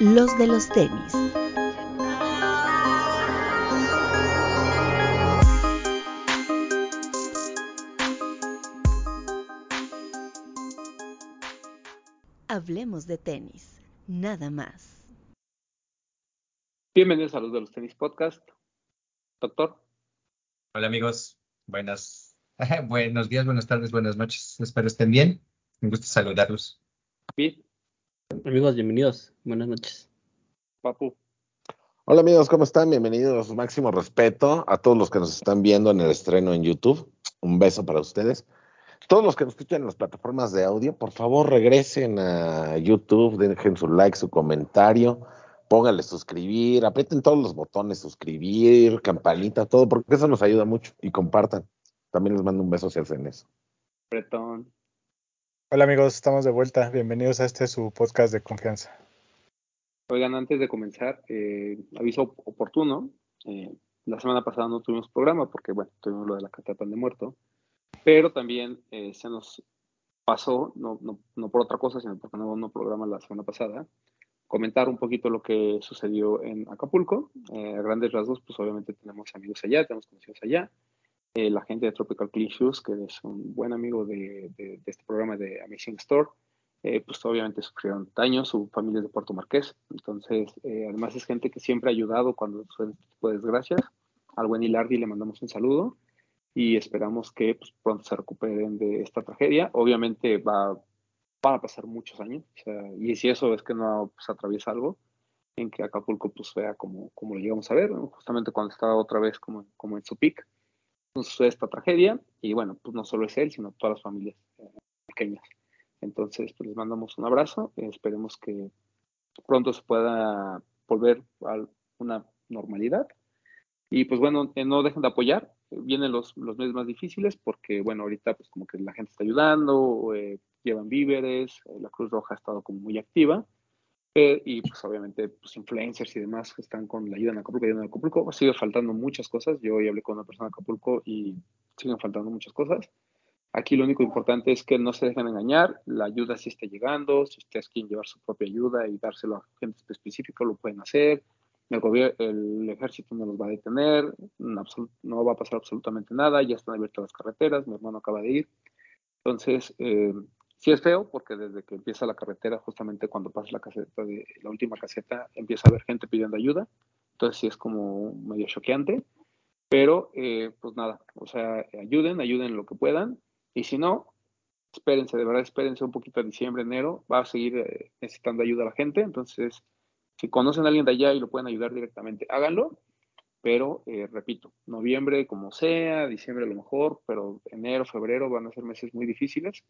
los de los tenis. Hablemos de tenis, nada más. Bienvenidos a los de los tenis podcast. Doctor. Hola amigos, buenas, buenos días, buenas tardes, buenas noches. Espero estén bien. Me gusta saludarlos. Bien. Amigos, bienvenidos. Buenas noches. Papu. Hola amigos, ¿cómo están? Bienvenidos. Máximo respeto a todos los que nos están viendo en el estreno en YouTube. Un beso para ustedes. Todos los que nos escuchan en las plataformas de audio, por favor regresen a YouTube, dejen su like, su comentario, pónganle suscribir, aprieten todos los botones, suscribir, campanita, todo, porque eso nos ayuda mucho y compartan. También les mando un beso si hacen eso. Bretón. Hola amigos, estamos de vuelta. Bienvenidos a este su podcast de confianza. Oigan, antes de comenzar, eh, aviso oportuno. Eh, la semana pasada no tuvimos programa porque, bueno, tuvimos lo de la catata de muerto, pero también eh, se nos pasó, no, no, no, por otra cosa, sino porque no no programa la semana pasada, comentar un poquito lo que sucedió en Acapulco. a grandes rasgos, pues obviamente tenemos amigos allá, tenemos conocidos allá. La gente de Tropical Clean Shoes, que es un buen amigo de, de, de este programa de Amazing Store, eh, pues obviamente sufrieron daños, su familia es de Puerto Marqués, entonces eh, además es gente que siempre ha ayudado cuando suceden este tipo de desgracias. Al buen Hilardi le mandamos un saludo y esperamos que pues, pronto se recuperen de esta tragedia. Obviamente va, van a pasar muchos años, o sea, y si eso es que no pues, atraviesa algo, en que Acapulco pues vea como, como lo llegamos a ver, ¿no? justamente cuando estaba otra vez como, como en su pic, sucede esta tragedia y bueno, pues no solo es él, sino todas las familias eh, pequeñas. Entonces, pues les mandamos un abrazo. esperemos que pronto se pueda volver a una normalidad. Y pues bueno, eh, no dejen de apoyar. Vienen los, los meses más difíciles porque, bueno, ahorita pues como que la gente está ayudando, eh, llevan víveres, la Cruz Roja ha estado como muy activa. Y pues obviamente pues influencers y demás están con la ayuda en Acapulco, ayuda en Acapulco. Sigue faltando muchas cosas. Yo hoy hablé con una persona de Acapulco y siguen faltando muchas cosas. Aquí lo único importante es que no se dejen engañar, la ayuda sí está llegando, si ustedes quieren llevar su propia ayuda y dárselo a gente específica, lo pueden hacer. El, gobierno, el ejército no los va a detener, no, va a pasar absolutamente nada, ya están abiertas las carreteras, mi hermano acaba de ir. Entonces, eh, sí es feo porque desde que empieza la carretera, justamente cuando pasa la caseta la última caseta, empieza a haber gente pidiendo ayuda. Entonces sí es como medio choqueante. Pero, eh, pues nada, o sea, ayuden, ayuden lo que puedan. Y si no, espérense, de verdad, espérense un poquito a diciembre, enero, va a seguir eh, necesitando ayuda a la gente, entonces, si conocen a alguien de allá y lo pueden ayudar directamente, háganlo, pero eh, repito, noviembre como sea, diciembre a lo mejor, pero enero, febrero van a ser meses muy difíciles,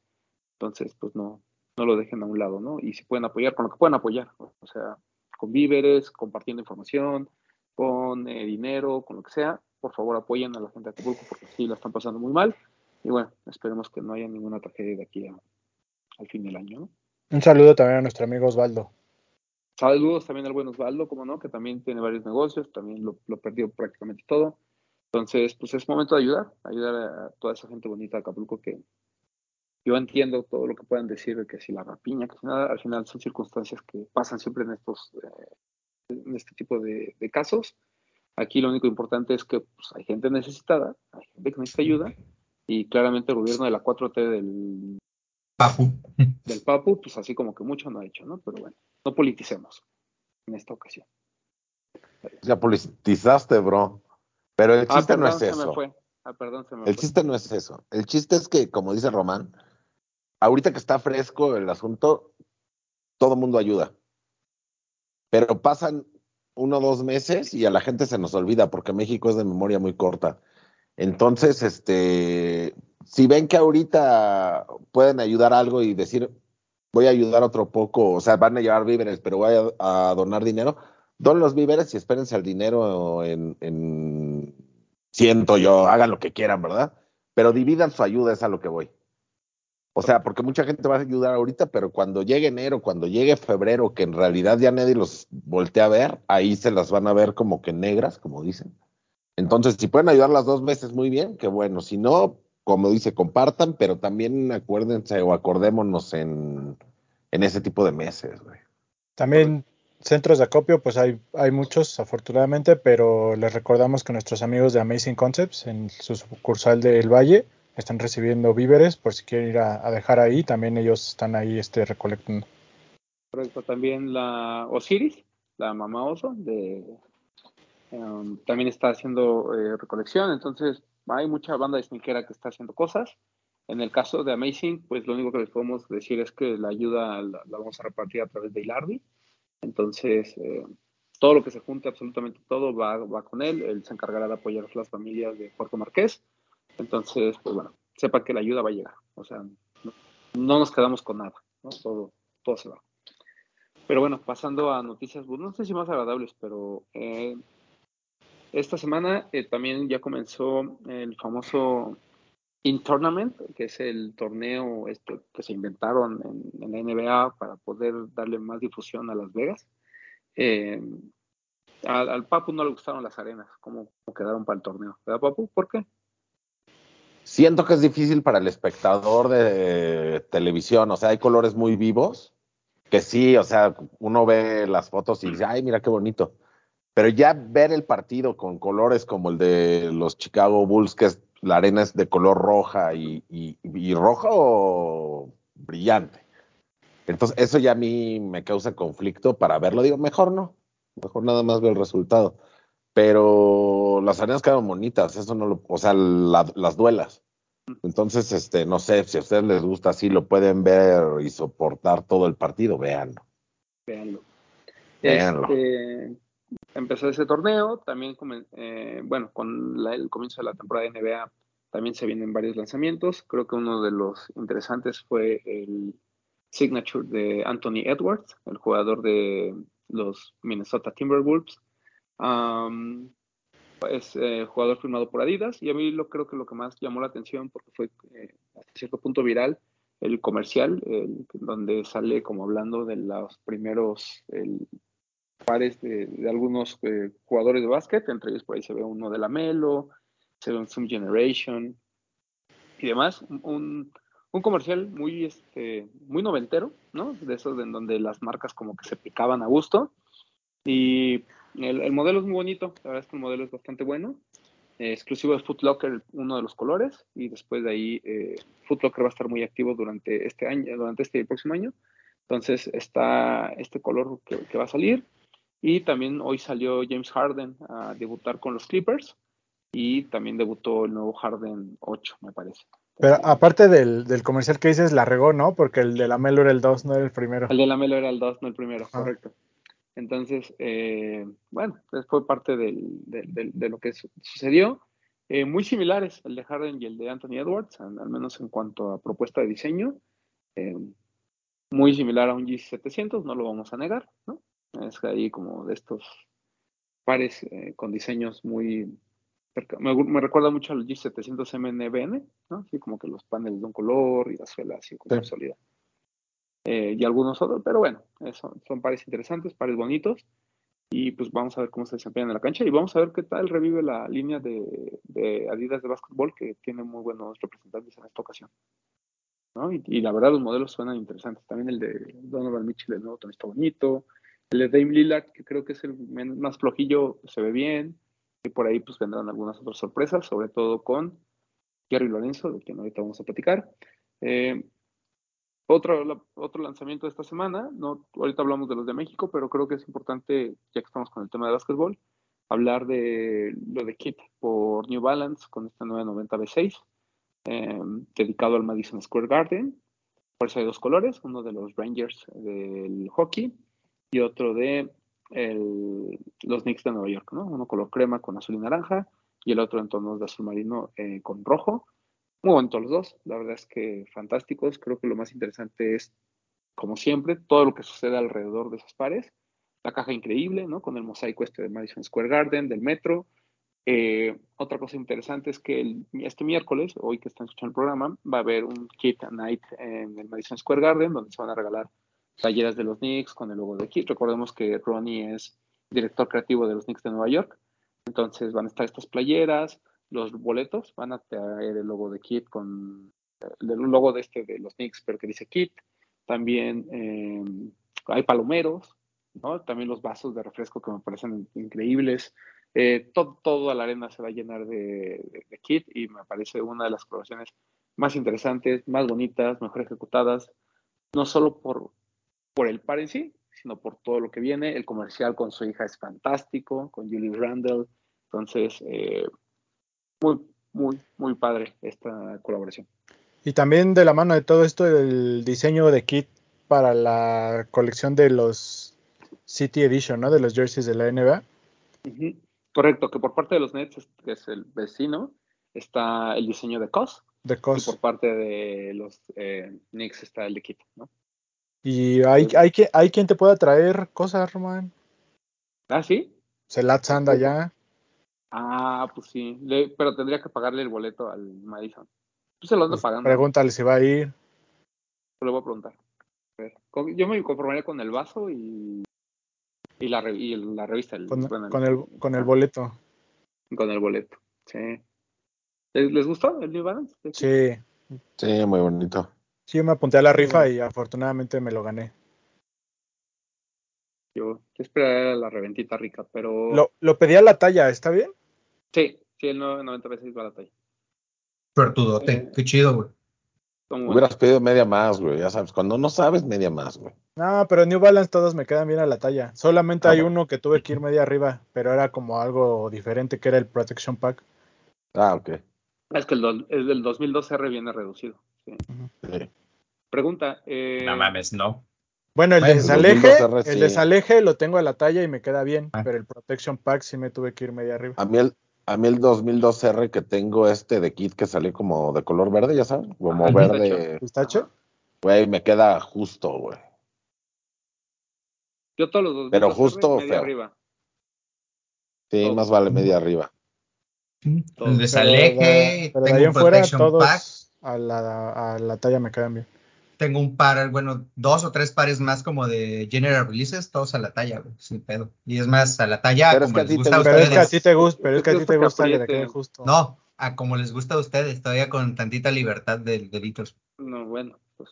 entonces, pues no, no lo dejen a un lado, ¿no? Y si pueden apoyar, con lo que puedan apoyar, o sea, con víveres, compartiendo información, con eh, dinero, con lo que sea, por favor apoyen a la gente de Acapulco porque sí la están pasando muy mal. Y bueno, esperemos que no haya ninguna tragedia de aquí al fin del año. ¿no? Un saludo también a nuestro amigo Osvaldo. Saludos también al buen Osvaldo, como no, que también tiene varios negocios, también lo, lo perdió prácticamente todo. Entonces, pues es momento de ayudar, ayudar a toda esa gente bonita de Acapulco que yo entiendo todo lo que puedan decir, que si la rapiña, que si nada, al final son circunstancias que pasan siempre en estos, eh, en este tipo de, de, casos. Aquí lo único importante es que pues, hay gente necesitada, hay gente que necesita ayuda, y claramente el gobierno de la 4T del Papu, del Papu pues así como que mucho no ha hecho, ¿no? Pero bueno, no politicemos en esta ocasión. Ya politizaste, bro. Pero el ah, chiste perdón, no es se eso. Me fue. Ah, perdón, se me el fue. chiste no es eso. El chiste es que, como dice Román, ahorita que está fresco el asunto, todo mundo ayuda. Pero pasan uno o dos meses y a la gente se nos olvida porque México es de memoria muy corta. Entonces, este, si ven que ahorita pueden ayudar algo y decir, voy a ayudar otro poco, o sea, van a llevar víveres, pero voy a, donar dinero, don los víveres y espérense al dinero en, en, siento yo, hagan lo que quieran, ¿verdad? Pero dividan su ayuda, es a lo que voy. O sea, porque mucha gente va a ayudar ahorita, pero cuando llegue enero, cuando llegue febrero, que en realidad ya nadie los voltea a ver, ahí se las van a ver como que negras, como dicen. Entonces, si pueden ayudar las dos veces, muy bien, que bueno. Si no, como dice, compartan, pero también acuérdense o acordémonos en, en ese tipo de meses, güey. También centros de acopio, pues hay, hay muchos, afortunadamente, pero les recordamos que nuestros amigos de Amazing Concepts, en su sucursal del Valle, están recibiendo víveres por si quieren ir a, dejar ahí. También ellos están ahí este, recolectando. Correcto, también la Osiris, la mamá oso, de, um, también está haciendo eh, recolección, entonces hay mucha banda de que está haciendo cosas. En el caso de Amazing, pues lo único que les podemos decir es que la ayuda la, la vamos a repartir a través de Ilardi. Entonces, eh, todo lo que se junte, absolutamente todo, va, va con él. Él se encargará de apoyar a las familias de Puerto Marqués. Entonces, pues bueno, sepa que la ayuda va a llegar. O sea, no, no nos quedamos con nada, ¿no? Todo, todo se va. Pero bueno, pasando a noticias, pues, no sé si más agradables, pero eh, esta semana eh, también ya comenzó el famoso In Tournament, que es el torneo este, que se inventaron en, la NBA para poder darle más difusión a Las Vegas. Eh, al, al, Papu no le gustaron las arenas, como, quedaron para el torneo. ¿Verdad, Papu? ¿Por qué? Siento que es difícil para el espectador de televisión, o sea, hay colores muy vivos, que sí, o sea, uno ve las fotos y dice, ay, mira qué bonito. Pero ya ver el partido con colores como el de los Chicago Bulls, que es la arena es de color roja y, y, y, rojo brillante. Entonces, eso ya a mí me causa conflicto para verlo. Digo, mejor no, mejor nada más ver el resultado. Pero las arenas quedan bonitas, eso no lo, o sea, la, las duelas. Entonces, este, no sé, si a ustedes les gusta así, lo pueden ver y soportar todo el partido, véanlo. Véanlo. Véanlo. Este, empezó ese torneo, también, eh, bueno, con la, el comienzo de la temporada de NBA también se vienen varios lanzamientos. Creo que uno de los interesantes fue el signature de Anthony Edwards, el jugador de los Minnesota Timberwolves. Es eh, jugador firmado por Adidas y a mí lo creo que lo que más llamó la atención porque fue eh, hasta cierto punto viral el comercial donde sale como hablando de los primeros pares de, de algunos eh, jugadores de básquet, entre ellos por ahí se ve uno de la Melo, se ve un Zoom Generation y demás, un, un comercial muy este muy noventero, ¿no? De esos en donde las marcas como que se picaban a gusto y el, el, modelo es muy bonito, la verdad es que el modelo es bastante bueno. Eh, exclusivo de Foot Locker, uno de los colores, y después de ahí eh, Foot Locker va a estar muy activo durante este año, durante este próximo año. Entonces está este color que, que, va a salir. Y también hoy salió James Harden a debutar con los Clippers. Y también debutó el nuevo Harden 8, me parece. Pero aparte del, del comercial que dices, la regó, ¿no? Porque el de la Melo era el 2, no era el primero. El de la Melo era el 2, no el primero, ah. correcto. Entonces, eh, bueno, pues fue parte del, del, del, de lo que sucedió. Eh, muy similares el de Harden y el de Anthony Edwards, al, al menos en cuanto a propuesta de diseño. Eh, muy similar a un G700, no lo vamos a negar, ¿no? Es ahí como de estos pares eh, con diseños muy... Me, me, recuerda mucho al G700 MNBN, ¿no? Así como que los paneles de un color y la suela así como sí. sólida eh, y algunos otros, pero bueno, eso, son pares interesantes, pares bonitos, y pues vamos a ver cómo se desempeñan en la cancha y vamos a ver qué tal revive la línea de, de Adidas de básquetbol que tiene muy buenos representantes en esta ocasión. ¿no? Y, y, la verdad los modelos suenan interesantes. También el de Donovan Mitchell, el nuevo también está bonito. El de Dame Lillard, que creo que es el más flojillo, se ve bien. Y por ahí pues vendrán algunas otras sorpresas, sobre todo con Jerry Lorenzo, de quien ahorita vamos a platicar. Eh, otro, otro lanzamiento de esta semana, no, ahorita hablamos de los de México, pero creo que es importante, ya que estamos con el tema de básquetbol, hablar de lo de Kit por New Balance con este 990 B6, eh, dedicado al Madison Square Garden. Por eso hay dos colores, uno de los Rangers del hockey y otro de el, los Knicks de Nueva York, ¿no? Uno color crema con azul y naranja y el otro en tonos de azul marino eh, con rojo. Muy bonitos los dos, la verdad es que fantásticos. Creo que lo más interesante es, como siempre, todo lo que sucede alrededor de esos pares. La caja increíble, ¿no? Con el mosaico este de Madison Square Garden, del metro. Eh, otra cosa interesante es que este miércoles, hoy que están escuchando el programa, va a haber un Kit Night en el Madison Square Garden, donde se van a regalar talleras de los Knicks con el logo de Kit. Recordemos que Ronnie es director creativo de los Knicks de Nueva York. Entonces van a estar estas playeras, los boletos van a traer el logo de Kit con el logo de este de los Knicks, pero que dice Kit. También eh, hay palomeros, ¿no? También los vasos de refresco que me parecen increíbles. Eh, todo, toda la arena se va a llenar de, de, de, kit y me parece una de las colaboraciones más interesantes, más bonitas, mejor ejecutadas, no solo por, por el par en sí, sino por todo lo que viene. El comercial con su hija es fantástico, con Julie Randall. Entonces, eh, muy, muy, muy padre esta colaboración. Y también de la mano de todo esto, el diseño de kit para la colección de los City Edition, ¿no? De los jerseys de la NBA. Uh -huh. Correcto, que por parte de los Nets, que es el vecino, está el diseño de COS. De COS. Y por parte de los eh, Knicks está el de Kit, ¿no? Y hay, hay, que, hay quien te pueda traer cosas, Román. ¿Ah, sí? Celat anda ya. Ah, pues sí. Le, pero tendría que pagarle el boleto al Madison. Pues se lo ando Pues pagando. Pregúntale si va a ir. Se lo voy a preguntar. A ver, con- Yo me conformaría con el vaso y, y, la, re- y la revista. el- Con, bueno, con el, con el boleto. con el boleto. Sí. ¿Les, les gustó el New Balance? Sí. Sí, muy bonito. Sí, yo me apunté a la rifa y afortunadamente me lo gané. Yo, yo esperaría la reventita rica, pero. Lo, lo pedí a la talla, ¿está bien? Sí, sí, el 990 veces va a la talla. Suertudote. Eh. Qué chido, güey. Hubieras pedido media más, güey. Ya sabes, cuando no sabes, media más, güey. No, pero New Balance todos me quedan bien a la talla. Solamente Ah, hay bueno. uno que tuve que ir media arriba, pero era como algo diferente, que era el Protection Pack. Ah, ok. Es que el, do- el del 2012R viene reducido. sí. Sí. Pregunta. Eh, No mames, no. Bueno, el Bueno, Desaleje, 2012R el sí. Desaleje lo tengo a la talla y me queda bien, Ah. pero el Protection Pack sí me tuve que ir media arriba. A mí el, a mí el 2002R que tengo este de kit que salió como de color verde, ya sabes, como el verde, ¿Pistacho? güey, me queda justo, güey. Yo todos los dos Pero justo media feo. arriba. Sí, más vale media arriba. De- desaleje, pero de ahí tengo en fuera todos a la, a la talla me quedan bien. Tengo un par, bueno, dos o tres pares más como de general releases, todos a la talla, güey, sin pedo. Y es más, a la talla Pero es como que a les ti te gusta a Pero es que a ustedes. ti te gusta, pero es que a ti te gusta que te apriete. quede justo. No, a como les gusta a ustedes, todavía con tantita libertad de deditos. No, bueno, pues.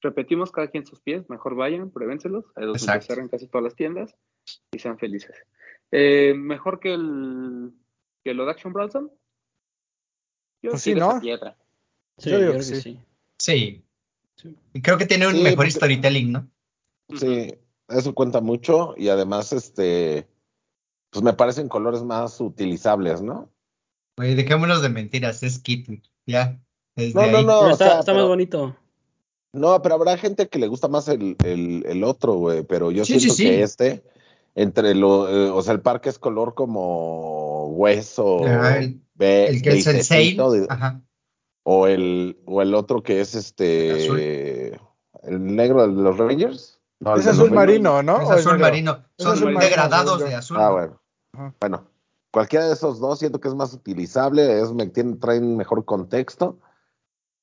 Repetimos cada quien sus pies. Mejor vayan, pruébenselos. Hay dos Exacto. en casi todas las tiendas y sean felices. Eh, mejor que el que lo de Action Bronson. Yo Pues sí, ¿no? piedra. Yo Sí, yo digo creo que que sí. sí. Sí. Creo que tiene un Sí, mejor porque- storytelling, ¿no? Sí, eso cuenta mucho y además, este, pues me parecen colores más utilizables, ¿no? Güey, dejémonos de mentiras, es Kit, ya. No, no, no. O está, sea, está pero- más bonito. No, pero habrá gente que le gusta más el, el, el otro, güey, pero yo Sí, siento sí. que este, entre lo, eh, o sea, el parque es color como hueso, Ajá, el- be- El que es el de- ajá. O el, o el otro que es este, el negro de los Rangers. No, Es azul marino, ¿no? Es ¿O es azul negro? marino. Es Son azul degradados de azul. Ah, ¿no? bueno. Ajá. Bueno, cualquiera de esos dos siento que es más utilizable, es, me tienen, traen mejor contexto.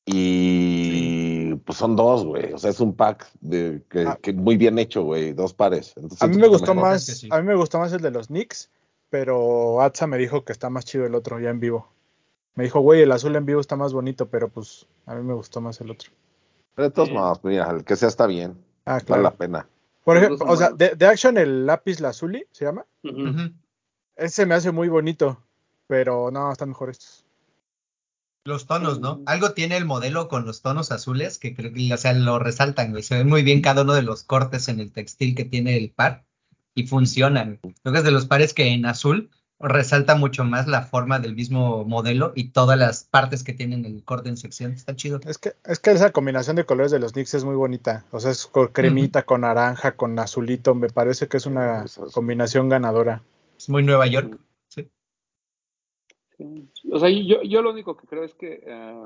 Y pues son dos, güey. O sea, es un pack de, que, Ah. que muy bien hecho, güey. Dos pares. Entonces, A mí me gustó mejor. más, que sí. a mí me gustó más el de los Knicks, pero Atza me dijo que está más chido el otro ya en vivo. Me dijo, güey, el azul en vivo está más bonito, pero pues a mí me gustó más el otro. Pero de todos modos, mira, el que sea está bien. Ah, Vale claro. la pena. Por ejemplo, o sea, de, de Action el lápiz lazuli, ¿se llama? Ese me hace muy bonito, pero no, están mejor estos. Los tonos, ¿no? Mm. Algo tiene el modelo con los tonos azules que creo que, o sea, lo resaltan, güey. Se ven muy bien cada uno de los cortes en el textil que tiene el par y funcionan. Creo que es de los pares que en azul resalta mucho más la forma del mismo modelo y todas las partes que tienen el corte en sección. Está chido. Es que, es que esa combinación de colores de los Knicks es muy bonita. O sea, es con cremita, con naranja, con azulito. Me parece que es una combinación ganadora. Es muy Nueva York. Sí. Sí. O sea, yo, yo lo único que creo es que eh,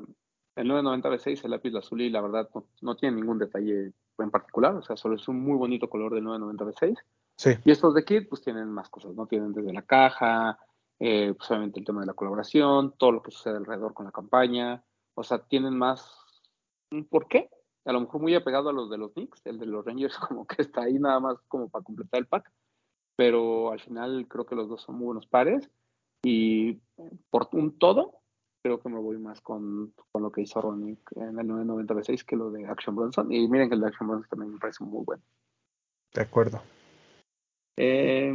el 990 B6, el lápiz azul, y la verdad no, no tiene ningún detalle en particular. O sea, solo es un muy bonito color del 990 B6. Sí. Y estos de Kit, pues tienen más cosas, ¿no? Tienen desde la caja, eh, pues obviamente el tema de la colaboración, todo lo que sucede alrededor con la campaña. O sea, tienen más un porqué. A lo mejor muy apegado a los de los Knicks, el de los Rangers como que está ahí nada más como para completar el pack. Pero al final creo que los dos son muy buenos pares. Y por un todo, creo que me voy más con, con lo que hizo Ronick en el 990 B6 que lo de Action Bronson. Y miren que el de Action Bronson también me parece muy bueno. De acuerdo. Eh,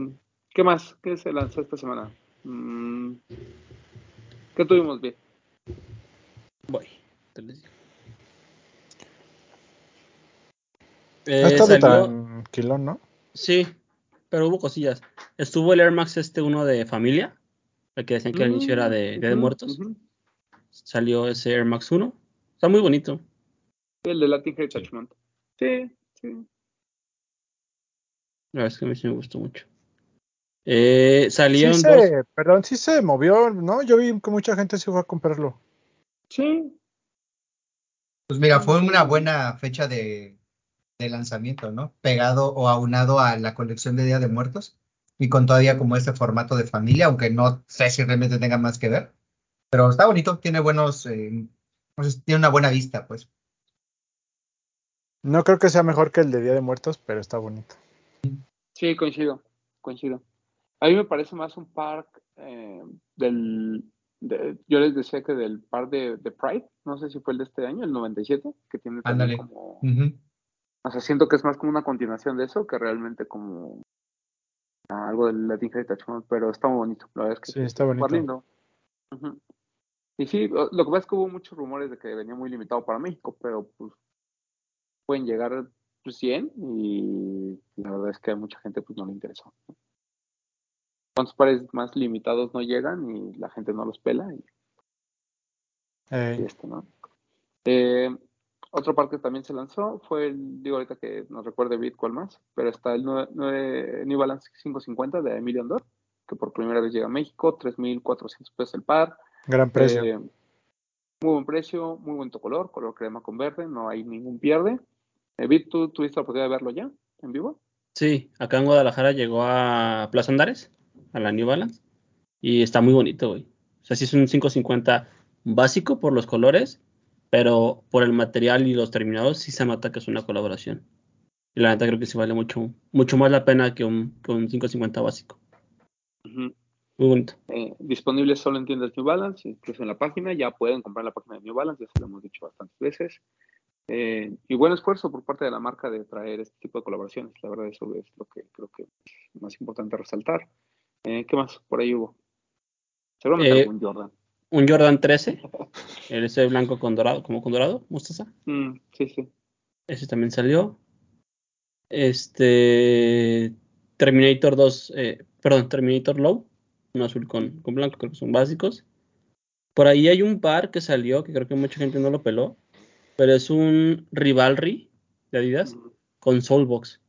¿Qué más? ¿Qué se lanzó esta semana? Mm, ¿Qué tuvimos bien? Voy. Eh, estado tranquilón, ¿no? Sí, pero hubo cosillas. Estuvo el Air Max este uno de familia, el que decían que al inicio era de de Muertos. Salió ese Air Max 1. Está muy bonito. El de Latin Heritage Month. Sí, sí. La verdad es que a mí sí me gustó mucho. Eh, Sí salieron dos. se, perdón, sí se movió, ¿no? Yo vi que mucha gente se fue a comprarlo. Sí, Pues mira, fue una buena fecha de, de lanzamiento, ¿no? Pegado o aunado a la colección de Día de Muertos y con todavía como este formato de familia, aunque no sé si realmente tenga más que ver. Pero está bonito, tiene buenos, eh, pues, tiene una buena vista, pues. No creo que sea mejor que el de Día de Muertos, pero está bonito. Sí, coincido, coincido. A mí me parece más un park eh, del... de- yo les decía que del park de, de Pride, no sé si fue el de este año, el 97, que tiene también Ándale. como... Ujú. O sea, siento que es más como una continuación de eso que realmente como ah, algo del Latin Heritage Month, pero está muy bonito. La verdad es que Sí, está bonito. lindo. Ujú. Y sí, lo que pasa es que hubo muchos rumores de que venía muy limitado para México, pero pues pueden llegar pues, 100 y la verdad es que a mucha gente pues no le interesó. ¿Cuántos pares más limitados no llegan y la gente no los pela? Y, Eh, y esto, ¿no? Eh, otro par que también se lanzó fue el, digo ahorita que nos recuerde Bit cuál más, pero está el nue- nue- New Balance 550 de Emilio Andor, que por primera vez llega a México, 3.400 pesos el par. gran precio. Eh, muy buen precio, muy bonito color, color crema con verde, no hay ningún pierde. Eh, Bit, ¿tú tuviste la oportunidad de verlo ya en vivo? Sí, acá en Guadalajara llegó a Plaza Andares, a la New Balance, y está muy bonito, güey. O sea, sí es un 550 básico por los colores, pero por el material y los terminados sí se nota que es una colaboración. Y la neta creo que sí vale mucho, mucho más la pena que un, que un 550 básico. Ujú. Muy bonito. Eh, disponible solo en tiendas New Balance, incluso en la página, ya pueden comprar en la página de New Balance, ya se lo hemos dicho bastantes veces. Eh, y buen esfuerzo por parte de la marca de traer este tipo de colaboraciones, la verdad eso es lo que creo que es más importante resaltar. Eh, ¿Qué más por ahí hubo? Seguramente Eh, algún Jordan. Un Jordan 13, el ese blanco con dorado, como con dorado, mostaza. Mm, sí, sí. Ese también salió. Este Terminator 2, eh, perdón, Terminator Low, un azul con, con blanco, creo que son básicos. Por ahí hay un par que salió, que creo que mucha gente no lo peló, pero es un Rivalry de Adidas con Soulbox.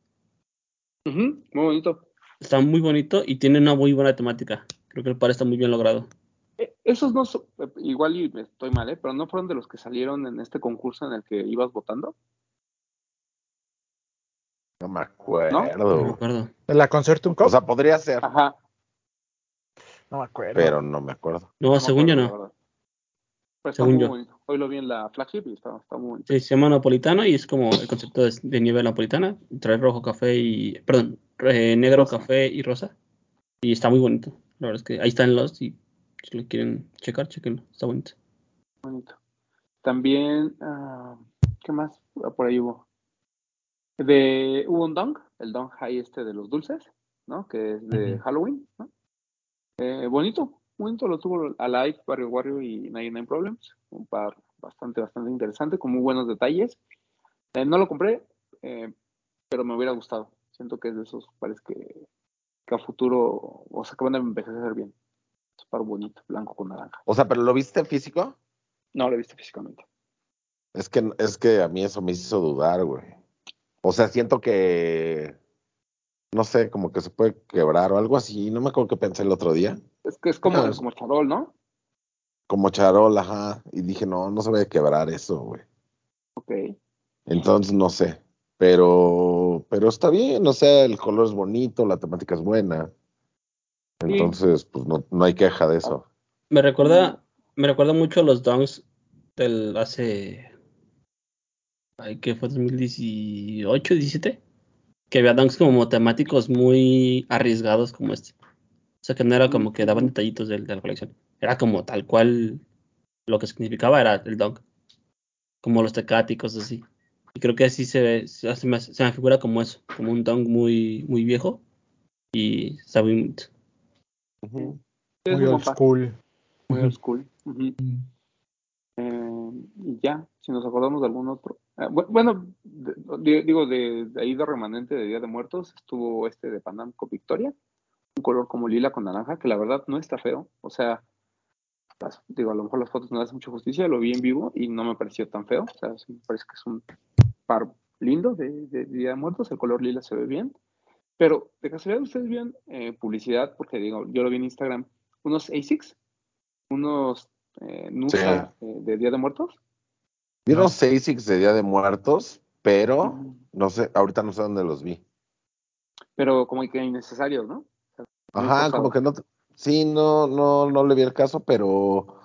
Ujú, Muy bonito. Está muy bonito y tiene una muy buena temática. Creo que el par está muy bien logrado. Eh, Esos no son, eh, igual y me estoy mal, ¿eh? pero no fueron de los que salieron en este concurso en el que ibas votando. No me No acuerdo. me acuerdo. ¿De la Concertum Cup? O sea, podría ser, Ajá. no me acuerdo. pero no me acuerdo. No, según yo acuerdo, no. Está Según muy yo. Hoy lo vi en la flagship y está, está muy bonito. Sí, se llama Napolitano y es como el concepto de, de nieve napolitana. Trae rojo, café y. Perdón, eh, negro, Rosa. café y rosa. Y está muy bonito. La verdad es que ahí están los y si lo quieren checar, chequenlo. Está bonito. bonito. También, ah, ¿qué más Ah, por ahí hubo? De, hubo un Dong, el Dong High este de los dulces, ¿no? Que es de. Halloween, ¿no? Eh, bonito, bonito, lo tuvo Alive, Barrio Wario y 99 Problems. Un par bastante, bastante interesante, con muy buenos detalles. Eh, no lo compré, eh, pero me hubiera gustado. Siento que es de esos pares que, que a futuro, o sea, que van a envejecer bien. Es un par bonito, blanco con naranja. O sea, pero ¿lo viste físico? No lo he visto físicamente. Es que, es que a mí eso me hizo dudar, güey. O sea, siento que, no sé, como que se puede quebrar o algo así. No me acuerdo qué pensé el otro día. Es que es como, Ah, como charol, ¿no? Como charol, ajá. Y dije, no, no se va a quebrar eso, güey. Ok. Entonces, no sé. Pero, pero está bien, o sea, el color es bonito, la temática es buena. Entonces, pues no, no hay queja de eso. Me recuerda, me recuerda mucho a los Dunks del hace. Ay, que fue 2018, 17. Que había Dunks como temáticos muy arriesgados como este. O sea, que no era como que daban detallitos de, de la colección. Era como tal cual lo que significaba era el dunk. Como los cosas así. Y creo que así se, ve- se, se me, se me figura como eso. Como un dunk muy, muy viejo. y Sabin. Ujú. Es Muy old school. muy old school. Eh, y ya, si nos acordamos de algún otro. Eh, bu- bueno, de- digo, de, de ahí de remanente de Día de Muertos estuvo este de Panam con Victoria, un color como lila con naranja, que la verdad no está feo. O sea, las- digo, a lo mejor las fotos no le hacen mucha justicia, lo vi en vivo y no me pareció tan feo. O sea, sí me parece que es un par lindo de, de Día de Muertos, el color lila se ve bien. Pero de casualidad ustedes vieron eh, publicidad, porque digo, yo lo vi en Instagram, unos ASICs, unos eh, Nusa eh, de Día de Muertos. Vi No. unos Six de Día de Muertos, pero no sé, ahorita no sé dónde los vi. Pero como que innecesarios, ¿no? Ajá, como que no. Sí, no, no, no le vi el caso, pero.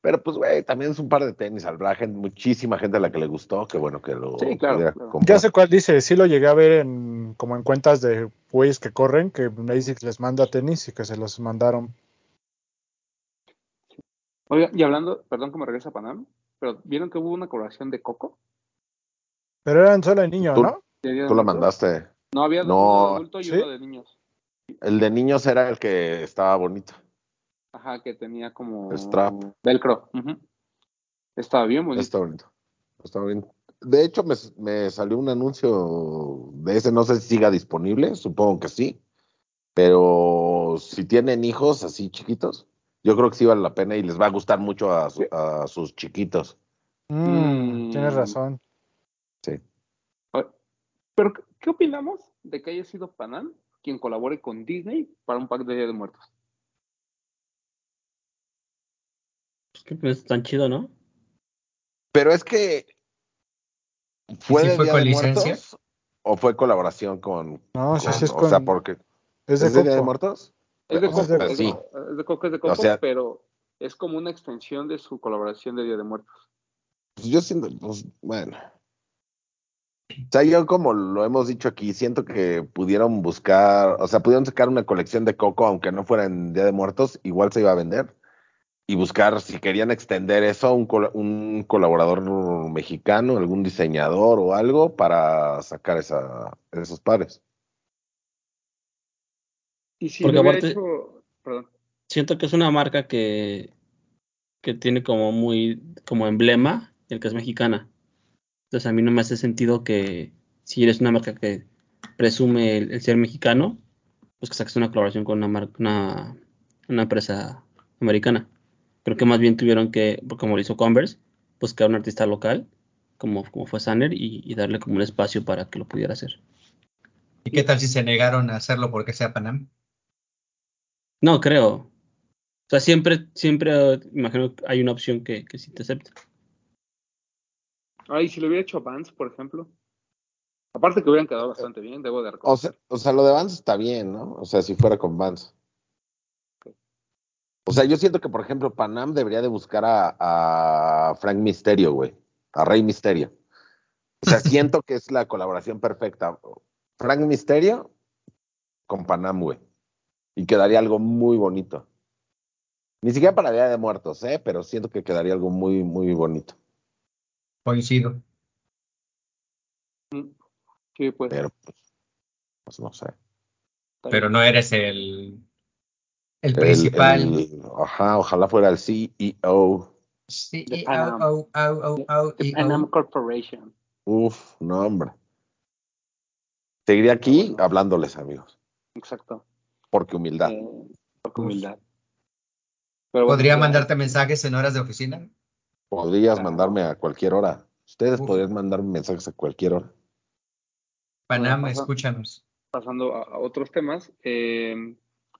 Pero pues, güey, también es un par de tenis. Habrá gente, muchísima gente a la que le gustó, que bueno que lo Sí, claro, claro. Ya sé cuál dice, sí lo llegué a ver en como en cuentas de güeyes que corren, que ASICS les manda tenis y que se los mandaron. Oiga, y hablando, perdón que me regrese a Panam, pero ¿vieron que hubo una colaboración de Coco? Pero eran solo de niño, Tú- ¿no? Tú la mandaste. No, había No. uno de adulto y ¿Sí? uno de niños. El de niños era el que estaba bonito. Ajá, que tenía como Strap. velcro. Ujú. Estaba bien bonito. Está bonito. Está bien. De hecho, me, me salió un anuncio de ese, no sé si siga disponible, supongo que sí. Pero si tienen hijos así chiquitos, yo creo que sí vale la pena y les va a gustar mucho a, su- a sus chiquitos. Mm, Mm. Tienes razón. Sí. Pero, ¿qué- ¿qué opinamos de que haya sido Panam quien colabore con Disney para un pack de Día de Muertos? Pues que pues, tan chido, ¿no? Pero es que fue sí de fue Día con de licencia? Muertos o fue colaboración con, No, sí, con- sí es o sea, con- porque Es de ¿es de Día de. Muertos? Es de Coco, pues es, sí. es de Coco, es de Coco, sea- pero es como una extensión de su colaboración de Día de Muertos. Pues yo siento, pues bueno. O sea, yo como lo hemos dicho aquí, siento que pudieron buscar, o sea, pudieron sacar una colección de Coco, aunque no fuera en Día de Muertos, igual se iba a vender. Y buscar, si querían extender eso, un, col- un colaborador mexicano, algún diseñador o algo para sacar esa, esos pares. Y si Porque aparte- hecho, perdón, Siento que es una marca que, que tiene como muy, como emblema el que es mexicana. Entonces a mí no me hace sentido que si eres una marca que presume el, el ser mexicano, pues que saques una colaboración con una, marca, una, una empresa americana. Creo que más bien tuvieron que, como lo hizo Converse, buscar un artista local, como, como fue Sanner, y, y darle como un espacio para que lo pudiera hacer. ¿Y qué tal si se negaron a hacerlo porque sea Panam? No, creo. O sea, siempre, siempre, imagino que hay una opción que, que sí te acepta. ay, si lo hubiera hecho Vans, por ejemplo. Aparte que hubieran quedado bastante bien, debo de O sea, o sea, lo de Vans está bien, ¿no? O sea, si fuera con Vans. O sea, yo siento que, por ejemplo, Panam debería de buscar a, a Frank Misterio, güey. A Rey Misterio. O sea, siento que es la colaboración perfecta. Frank Misterio con Panam, güey. Y quedaría algo muy bonito. Ni siquiera para Día de Muertos, ¿eh? Pero siento que quedaría algo muy, muy bonito. Coincido. Sí, pues. Pero, pues, pues no sé. Pero no eres el, el El- principal. el- ajá, ojalá fuera el E CEO. De y- Panam. Corporation. Uf, no, hombre. Seguiré aquí hablándoles, amigos. Exacto. Porque humildad. Por Uf. humildad. Pero bueno, ¿Podría mandarte mensajes en horas de oficina? Podrías Claro. mandarme a cualquier hora. Ustedes Uf. podrían mandarme mensajes a cualquier hora. Panam, Bueno, pasa- escúchanos. pasando a, a otros temas. Eh,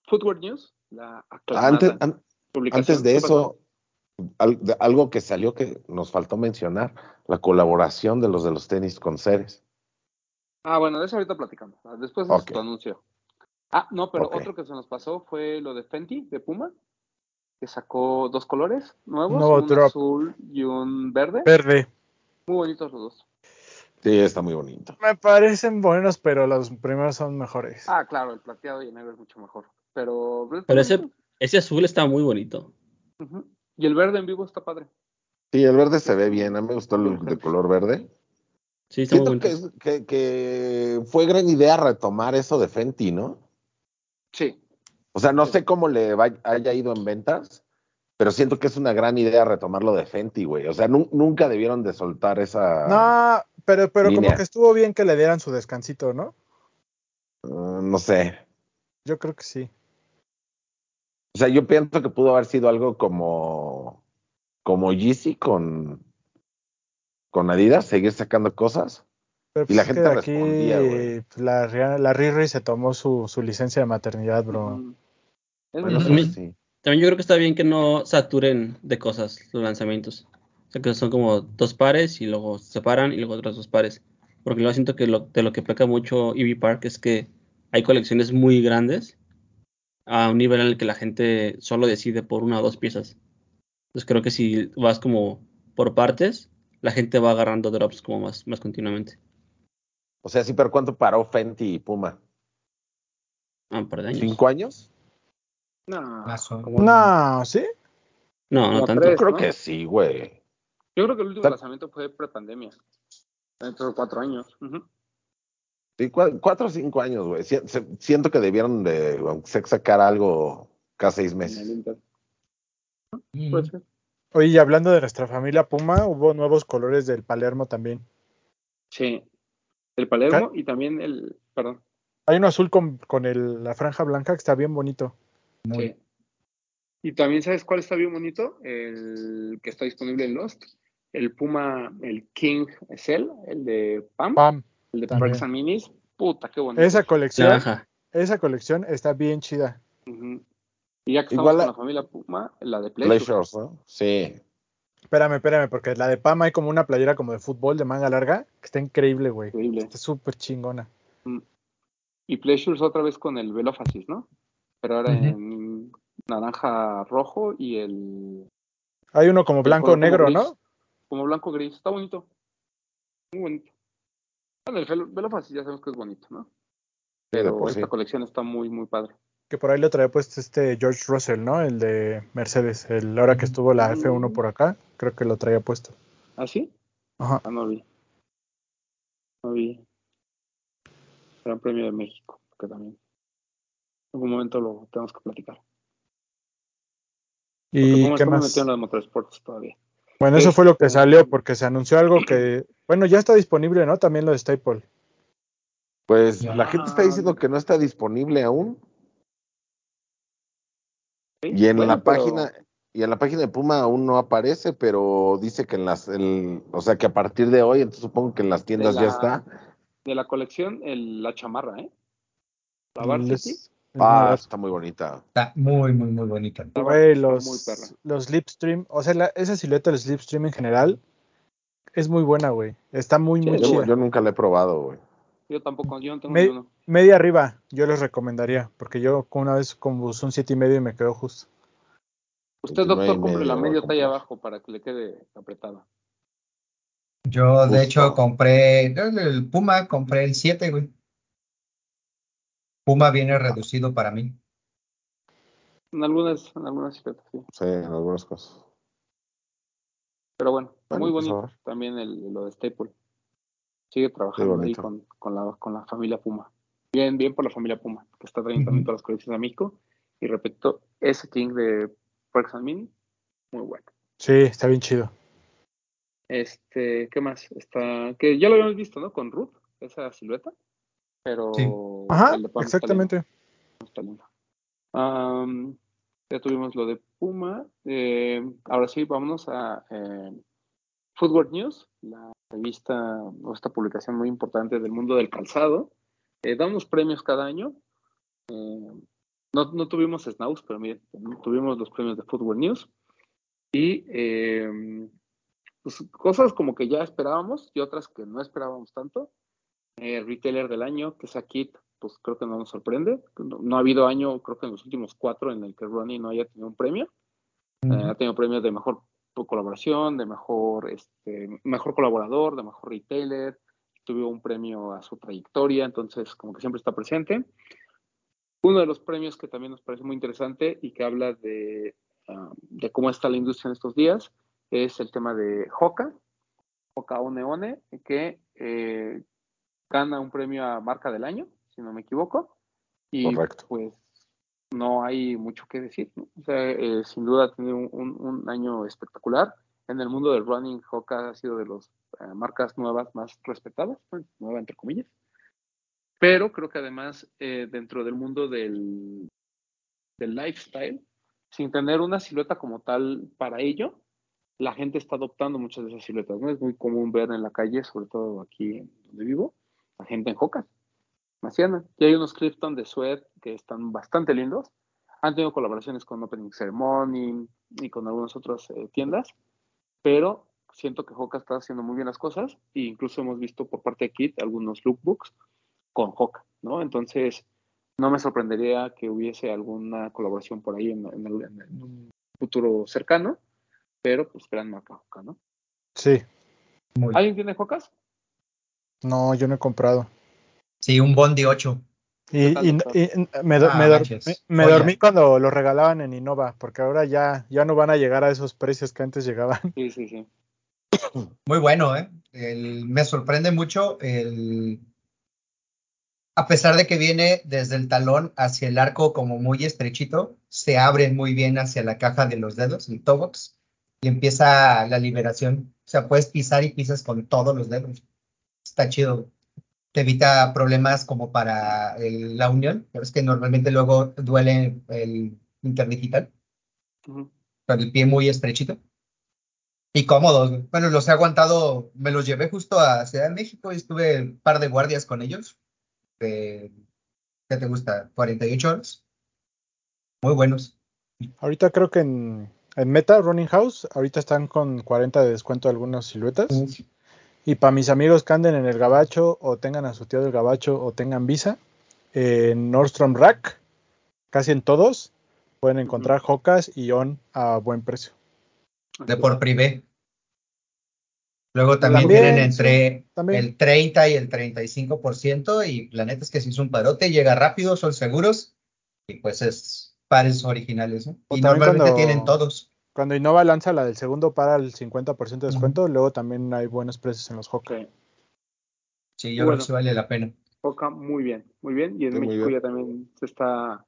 Footwear News, la aclamada Antes, an- publicación. antes de eso, al- de- algo que salió que nos faltó mencionar, la colaboración de los de los tenis con Ceres. Ah, bueno, de eso ahorita platicamos. Después de tu anuncio. Ah, no, pero otro que se nos pasó fue lo de Fenty, de Puma, que sacó dos colores nuevos, Nuevo un drop. azul y un verde. Verde. Muy bonitos los dos. Sí, está muy bonito. Me parecen buenos, pero los primeros son mejores. Ah, claro, el plateado y el negro es mucho mejor. Pero, Pero ese, ese azul está muy bonito. Y el verde en vivo está padre. Sí, el verde se ve bien. A mí me gustó el look de color verde. Sí, está muy Siento bonito. que, es- que, que fue gran idea retomar eso de Fenty, ¿no? Sí. O sea, no Sí. sé cómo le haya ido en ventas, pero siento que es una gran idea retomarlo de Fenty, güey. O sea, nu- nunca debieron de soltar esa... No, pero, pero como que estuvo bien que le dieran su descansito, ¿no? Uh, no sé. Yo creo que sí. O sea, yo pienso que pudo haber sido algo como, como Yeezy con, con Adidas, seguir sacando cosas. Pero Y pues la es que gente de aquí respondía, güey. pues, la, la Riri se tomó su, su licencia de maternidad, bro. Bueno, sí. También yo creo que está bien que no saturen de cosas los lanzamientos. O sea, que son como dos pares y luego se separan y luego otros dos pares. Porque luego siento que lo, de lo que peca mucho EV Park es que hay colecciones muy grandes a un nivel en el que la gente solo decide por una o dos piezas. Entonces creo que si vas como por partes, la gente va agarrando drops como más, más continuamente. O sea, sí, pero ¿cuánto paró Fenty y Puma? Ah, años. ¿Cinco años? No, No, ¿sí? No, no tanto. tres. Yo creo ¿no? que sí, güey. Yo creo que el último lanzamiento fue prepandemia. Dentro de cuatro años. Ujú. Sí, cua- cuatro o cinco años, güey. Si- se- Siento que debieron de sacar algo cada seis En el meses. Mm. Oye, y hablando de nuestra familia Puma, hubo nuevos colores del Palermo también. Sí. El Palermo y también el. Perdón. Hay uno azul con, con el- la franja blanca que está bien bonito. Muy- Sí. Y también, ¿sabes cuál está bien bonito? El que está disponible en Lost. El Puma, el King Cell, el de PAM, Pam. el de también. Perks and Minis. Puta, qué bonito. Esa colección, esa colección está bien chida. Y ya que Igual estamos la- con la familia Puma, la de Pleasure. Pleasures, ¿no? Sí. Espérame, espérame, porque la de Pam hay como una playera como de fútbol de manga larga que está increíble, güey. Increíble. Está súper chingona. Y Pleasures otra vez con el Velofacis, ¿no? Pero ahora en naranja rojo y el Hay uno como blanco como negro, gris, ¿no? Como blanco gris. Está bonito. Muy bonito. Bueno, el Velo- Velofacis ya sabemos que es bonito, ¿no? Pero esta sí. colección está muy, muy padre. Que por ahí lo traía puesto este George Russell, ¿no? El de Mercedes. El ahora que estuvo la F1 por acá, creo que lo traía puesto. ¿Ah, sí? Ajá. Ah, no vi. No vi. Gran Premio de México, que también. En algún momento lo tenemos que platicar. ¿Y qué más? en los motorsports todavía. Bueno, eso fue lo que Este- salió porque se anunció algo que, bueno, ya está disponible, ¿no? También lo de Staple. Pues Ya. la gente está diciendo que no está disponible aún. ¿Sí? Y en Bueno, la pero- página, y en la página de Puma aún no aparece, pero dice que en las, el- o sea que a partir de hoy, entonces supongo que en las tiendas la- ya está. De la colección, el- la chamarra, ¿eh? La Les- Varsity. les Ah, está muy bonita. Está muy, muy, muy bonita. Güey, los, muy perra. los Slipstream, o sea, la- esa silueta del Slipstream en general es muy buena, güey. Está muy, Sí, muy Yo, chida. yo nunca la he probado, güey. Yo tampoco, yo no tengo Me- ni uno. Media arriba, yo les recomendaría, porque yo con una vez usé un siete y medio y me quedó justo. Usted, 29 doctor, compre la media talla abajo para que le quede apretada. Yo, de Justo. hecho, compré el, Puma, compré el 7, güey. Puma viene reducido para mí. En algunas, en algunas sí. Sí, en algunas cosas. Pero bueno, Bueno, muy pues, bonito también el, lo de Staple. Sigue trabajando ahí con, con, la, con la familia Puma. Bien, bien por la familia Puma, que está trayendo también todas las colecciones a México. Y repito, ese King de Perks and Mini, muy bueno. Sí, está bien chido. Este, ¿qué más? Está, que ya lo habíamos visto, ¿no? Con Ruth, esa silueta. Pero Sí. Ajá, de exactamente. está lindo. Am, ya tuvimos lo de Puma. Eh, ahora sí, vámonos a eh, Footwear News, la revista o esta publicación muy importante del mundo del calzado. Eh, da unos premios cada año. Eh, no, no tuvimos Snaus, pero miren, tuvimos los premios de Footwear News. Y eh, pues, cosas como que ya esperábamos y otras que no esperábamos tanto. Eh, retailer del año, que es Kit, pues creo que no nos sorprende. No, no ha habido año, creo que en los últimos cuatro, en el que Ronnie no haya tenido un premio. Ha tenido premios de mejor colaboración, de mejor, este, mejor colaborador, de mejor retailer. Tuvo un premio a su trayectoria, entonces como que siempre está presente. Uno de los premios que también nos parece muy interesante y que habla de, uh, de cómo está la industria en estos días es el tema de Hoka, Hoka One One, que eh, gana un premio a marca del año, si no me equivoco. Y Correcto. pues no hay mucho que decir. O sea, eh, sin duda ha tenido un, año espectacular. En el mundo del running, Hoka ha sido de las uh, marcas nuevas más respetadas, nueva entre comillas. Pero creo que además eh, dentro del mundo del, lifestyle, sin tener una silueta como tal para ello, la gente está adoptando muchas de esas siluetas. Es muy común ver en la calle, sobre todo aquí donde vivo, la gente en Hoka. Maciana. Y hay unos Clifton de Sweat que están bastante lindos. Han tenido colaboraciones con Opening Ceremony y con algunas otras eh, tiendas, pero siento que Hoka está haciendo muy bien las cosas e incluso hemos visto por parte de Kit algunos lookbooks con Hoka, ¿no? Entonces, no me sorprendería que hubiese alguna colaboración por ahí en, en, el, en un futuro cercano, pero pues gran marca Hoka, ¿no? Sí. Muy ¿Alguien tiene Hokas? No, yo no he comprado. Sí, un Bondi 8. Y, y, y me, ah, me, dormí, me dormí cuando lo regalaban en Innova, porque ahora ya, ya no van a llegar a esos precios que antes llegaban. Sí, sí, sí. Muy bueno, ¿eh? El, me sorprende mucho el... A pesar de que viene desde el talón hacia el arco como muy estrechito, se abre muy bien hacia la caja de los dedos, el toe box, y empieza la liberación. O sea, puedes pisar y pisas con todos los dedos. Está chido te evita problemas como para el, la unión, pero es que normalmente luego duele el interdigital, uh -huh. con el pie muy estrechito. Y cómodos. Bueno, los he aguantado, me los llevé justo a Ciudad de México y estuve un par de guardias con ellos. De, ¿Qué te gusta? 48 horas. Muy buenos. Ahorita creo que en, en Meta, Running House, ahorita están con 40 de descuento algunas siluetas. Uh -huh. Y para mis amigos que anden en el gabacho o tengan a su tío del gabacho o tengan visa, en Nordstrom Rack, casi en todos, pueden encontrar Hocas y On a buen precio. De por privé. Luego también, también tienen entre sí, también. el 30 y el 35% y la neta es que si es un parote, llega rápido, son seguros y pues es pares originales. ¿no? Y normalmente cuando... tienen todos. Cuando Innova lanza la del segundo para el 50% de descuento, uh -huh. luego también hay buenos precios en los Hoka. Sí, sí yo bueno, creo que vale la pena. Hoka muy bien, muy bien. Y en sí, México ya también se está,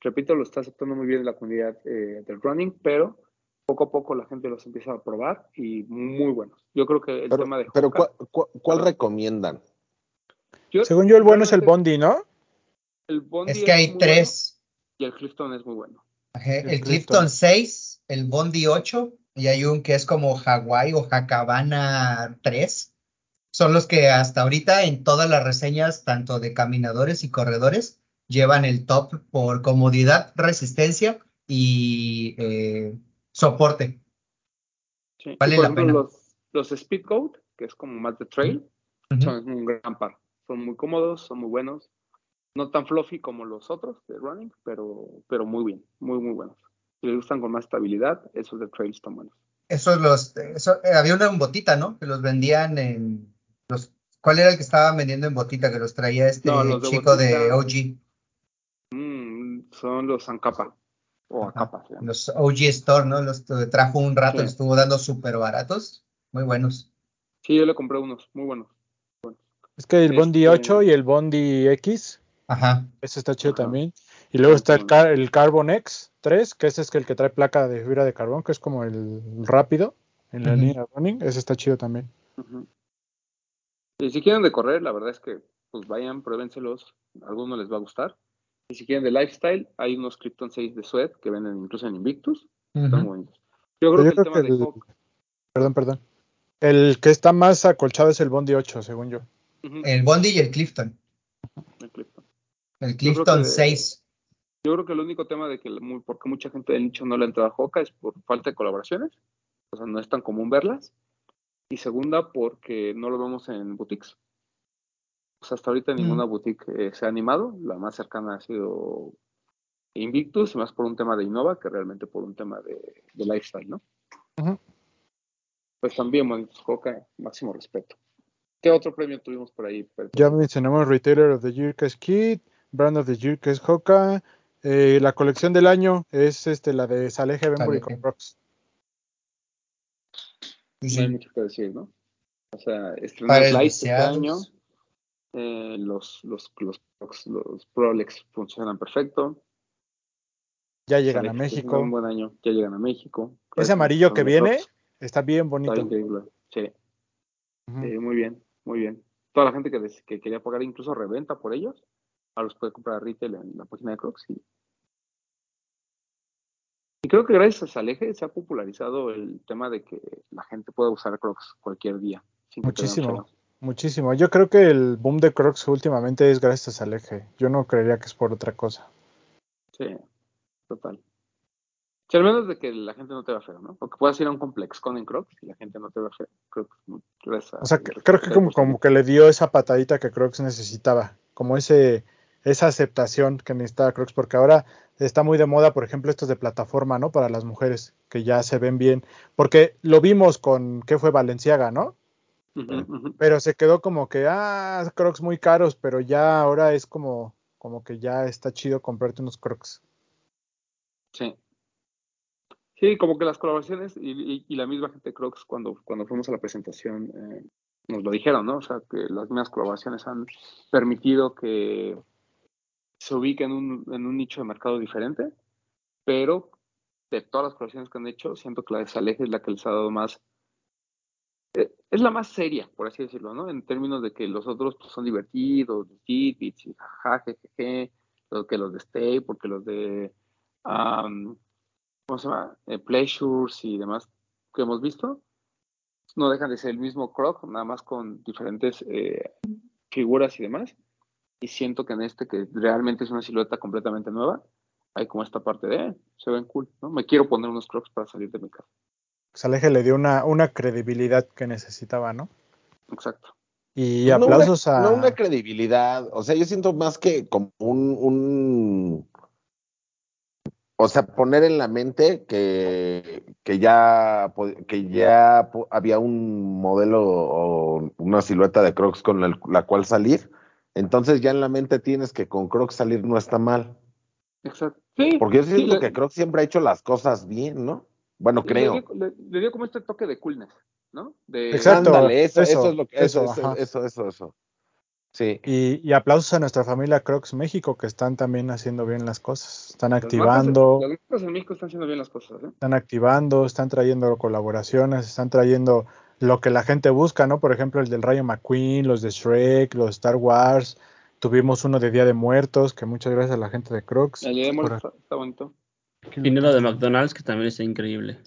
repito, lo está aceptando muy bien la comunidad eh, del running, pero poco a poco la gente los empieza a probar y muy buenos. Yo creo que el pero, tema de Hoka, Pero ¿cuál, cuál, cuál recomiendan? Yo, Según yo, el bueno es el Bondi, ¿no? El Bondi es que hay tres. Bueno y el Clifton es muy bueno. El, el Clifton 6 el Bondi 8 y hay un que es como Hawái o Jacabana 3. Son los que hasta ahorita en todas las reseñas, tanto de caminadores y corredores, llevan el top por comodidad, resistencia y eh, soporte. Sí. Vale la ejemplo, pena. Los, los Speedgoat, que es como más de trail, uh -huh. son un gran par. Son muy cómodos, son muy buenos. No tan fluffy como los otros de running, pero, pero muy bien, muy, muy buenos si les gustan con más estabilidad, esos de trail están buenos. Esos los, eso, eh, había una en botita, ¿no? Que los vendían en los, ¿cuál era el que estaban vendiendo en botita que los traía este no, los de chico botita, de OG? Mmm, son los Ancapa o Acapa. ¿sí? Los OG Store, ¿no? Los trajo un rato sí. y estuvo dando súper baratos, muy buenos. Sí, yo le compré unos, muy buenos. Es que el Bondi este... 8 y el Bondi X, Ajá. ese está chido Ajá. también. Y luego está el, car el Carbon X 3, que ese es el que trae placa de fibra de carbón, que es como el rápido en la uh -huh. línea running. Ese está chido también. Uh -huh. Y si quieren de correr, la verdad es que pues vayan, pruébenselos. A algunos les va a gustar. Y si quieren de lifestyle, hay unos Krypton 6 de Sweat que venden incluso en Invictus. Uh -huh. Están bonitos. Yo creo Yo que el tema que el... de Hawk... Perdón, perdón. El que está más acolchado es el Bondi 8, según yo. El Bondi y el Clifton. El Clifton. El Clifton 6. Yo creo que el único tema de que porque mucha gente del nicho no le entra a Hoka es por falta de colaboraciones, o sea, no es tan común verlas. Y segunda, porque no lo vemos en boutiques. O sea, hasta ahorita ninguna mm. boutique eh, se ha animado. La más cercana ha sido Invictus, y más por un tema de Innova que realmente por un tema de, de lifestyle, ¿no? Uh -huh. Pues también, Movimientos Hoka, máximo respeto. ¿Qué otro premio tuvimos por ahí? Ya mencionamos Retailer of the Year, que es Kid, Brand of the Year, que es Hoka, eh, la colección del año es este la de Salehe Benbury con Rocks. No hay mucho que decir, ¿no? O sea, estrenó Light este año. Eh, los, los, los, los, Prolex funcionan perfecto. Ya llegan a Saleje, México. Un buen año. Ya llegan a México. Ese amarillo que viene está bien bonito. Está increíble. Sí, sí, muy bien, muy bien. Toda la gente que, que quería pagar incluso reventa por ellos, ahora los puede comprar a retail en la página de Crocs. Y, y creo que gracias a Saleje se ha popularizado el tema de que la gente pueda usar Crocs cualquier día. sin que Muchísimo. Muchísimo. Yo creo que el boom de Crocs últimamente es gracias al eje. Yo no creería que es por otra cosa. Sí, total. Sí, al menos de que la gente no te vea feo, ¿no? Porque puedas ir a un complex con en Crocs y la gente no te vea feo. Creo que gracias a- O sea, que- creo que como, como que le dio esa patadita que Crocs necesitaba, como ese esa aceptación que necesitaba Crocs, porque ahora está muy de moda, por ejemplo, estos de plataforma, ¿no? Para las mujeres, que ya se ven bien, porque lo vimos con, ¿qué fue? Valenciaga, ¿no? Pero se quedó como que, ah, Crocs muy caros, pero ya ahora es como, como que ya está chido comprarte unos Crocs. Sí. Sí, como que las colaboraciones y, y- y la misma gente de Crocs cuando, cuando fuimos a la presentación eh, nos lo dijeron, ¿no? O sea, que las mismas colaboraciones han permitido que se ubique en un, en un nicho de mercado diferente, pero de todas las colaboraciones que han hecho, siento que la de Saleje es la que les ha dado más, eh, es la más seria, por así decirlo, ¿no? En términos de que los otros pues, son divertidos, los Fitbits y jaja, jejeje, lo que los de Stay, porque los de, am, ¿cómo se llama? Eh, Pleasures y demás que hemos visto, no dejan de ser el mismo Croc, nada más con diferentes eh, figuras y demás. Y siento que en este, que realmente es una silueta completamente nueva, hay como esta parte de, eh, se ven cool, ¿no? Me quiero poner unos Crocs para salir de mi casa. Saleje le dio una, una credibilidad que necesitaba, ¿no? Exacto. Y No una- aplausos a... No una credibilidad, o sea, yo siento más que como un, un o sea, poner en la mente que, que ya, que ya había un modelo o una silueta de Crocs con el- la cual salir, entonces ya en la mente tienes que con Crocs salir no está mal, Exacto. Sí. porque yo sí, siento le- que Crocs siempre ha hecho las cosas bien, ¿no? Bueno, le creo. dio- Le, le dio como este toque de coolness, ¿no? De, Exacto. Ándale, eso, eso, eso, es lo que, eso, eso, eso, ajá. eso, eso, eso. Sí. Y, y aplausos a nuestra familia Crocs México, que están también haciendo bien las cosas. Están activando, Las marcas en México están haciendo bien las cosas, ¿eh? están activando, están trayendo colaboraciones, están trayendo lo que la gente busca, ¿no? Por ejemplo, el del Rayo McQueen, los de Shrek, los de Star Wars. Tuvimos uno de Día de Muertos, que muchas gracias a la gente de Crocs. El de Por está, está bonito. Tiene lo de McDonald's que también está increíble.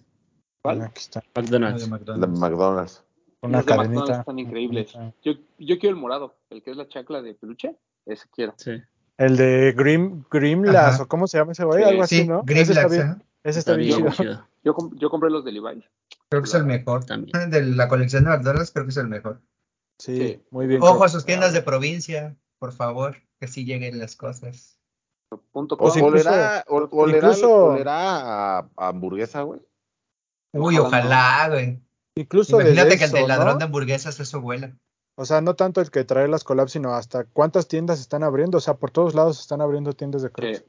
¿Cuál? Aquí está, McDonald's. de De McDonald's. Una Los de McDonald's están increíbles. Yo, yo quiero el morado, el que es la chacla de peluche, ese quiero. Sí. El de Grim, Grimlas, Ajá. o cómo se llama ese güey, Sí, algo así, Sí, ¿no? Green ese está bien, ajá. ese está, bien chido. chido. Yo, yo compré los de Levi's. Creo que es el mejor. También. De la colección de McDonald's, creo que es el mejor. Sí, Sí. muy bien. Ojo a sus tiendas de provincia, por favor, que sí lleguen las cosas. Punto O, olerá, o- olerá- incluso- olerá a, a hamburguesa, güey. Uy, Ojalá güey. Incluso Imagínate desde que el eso, del ladrón ¿no? de hamburguesas eso vuela. O sea, no tanto el que trae las collabs, sino hasta cuántas tiendas están abriendo. O sea, por todos lados están abriendo tiendas de Sí, Crocs.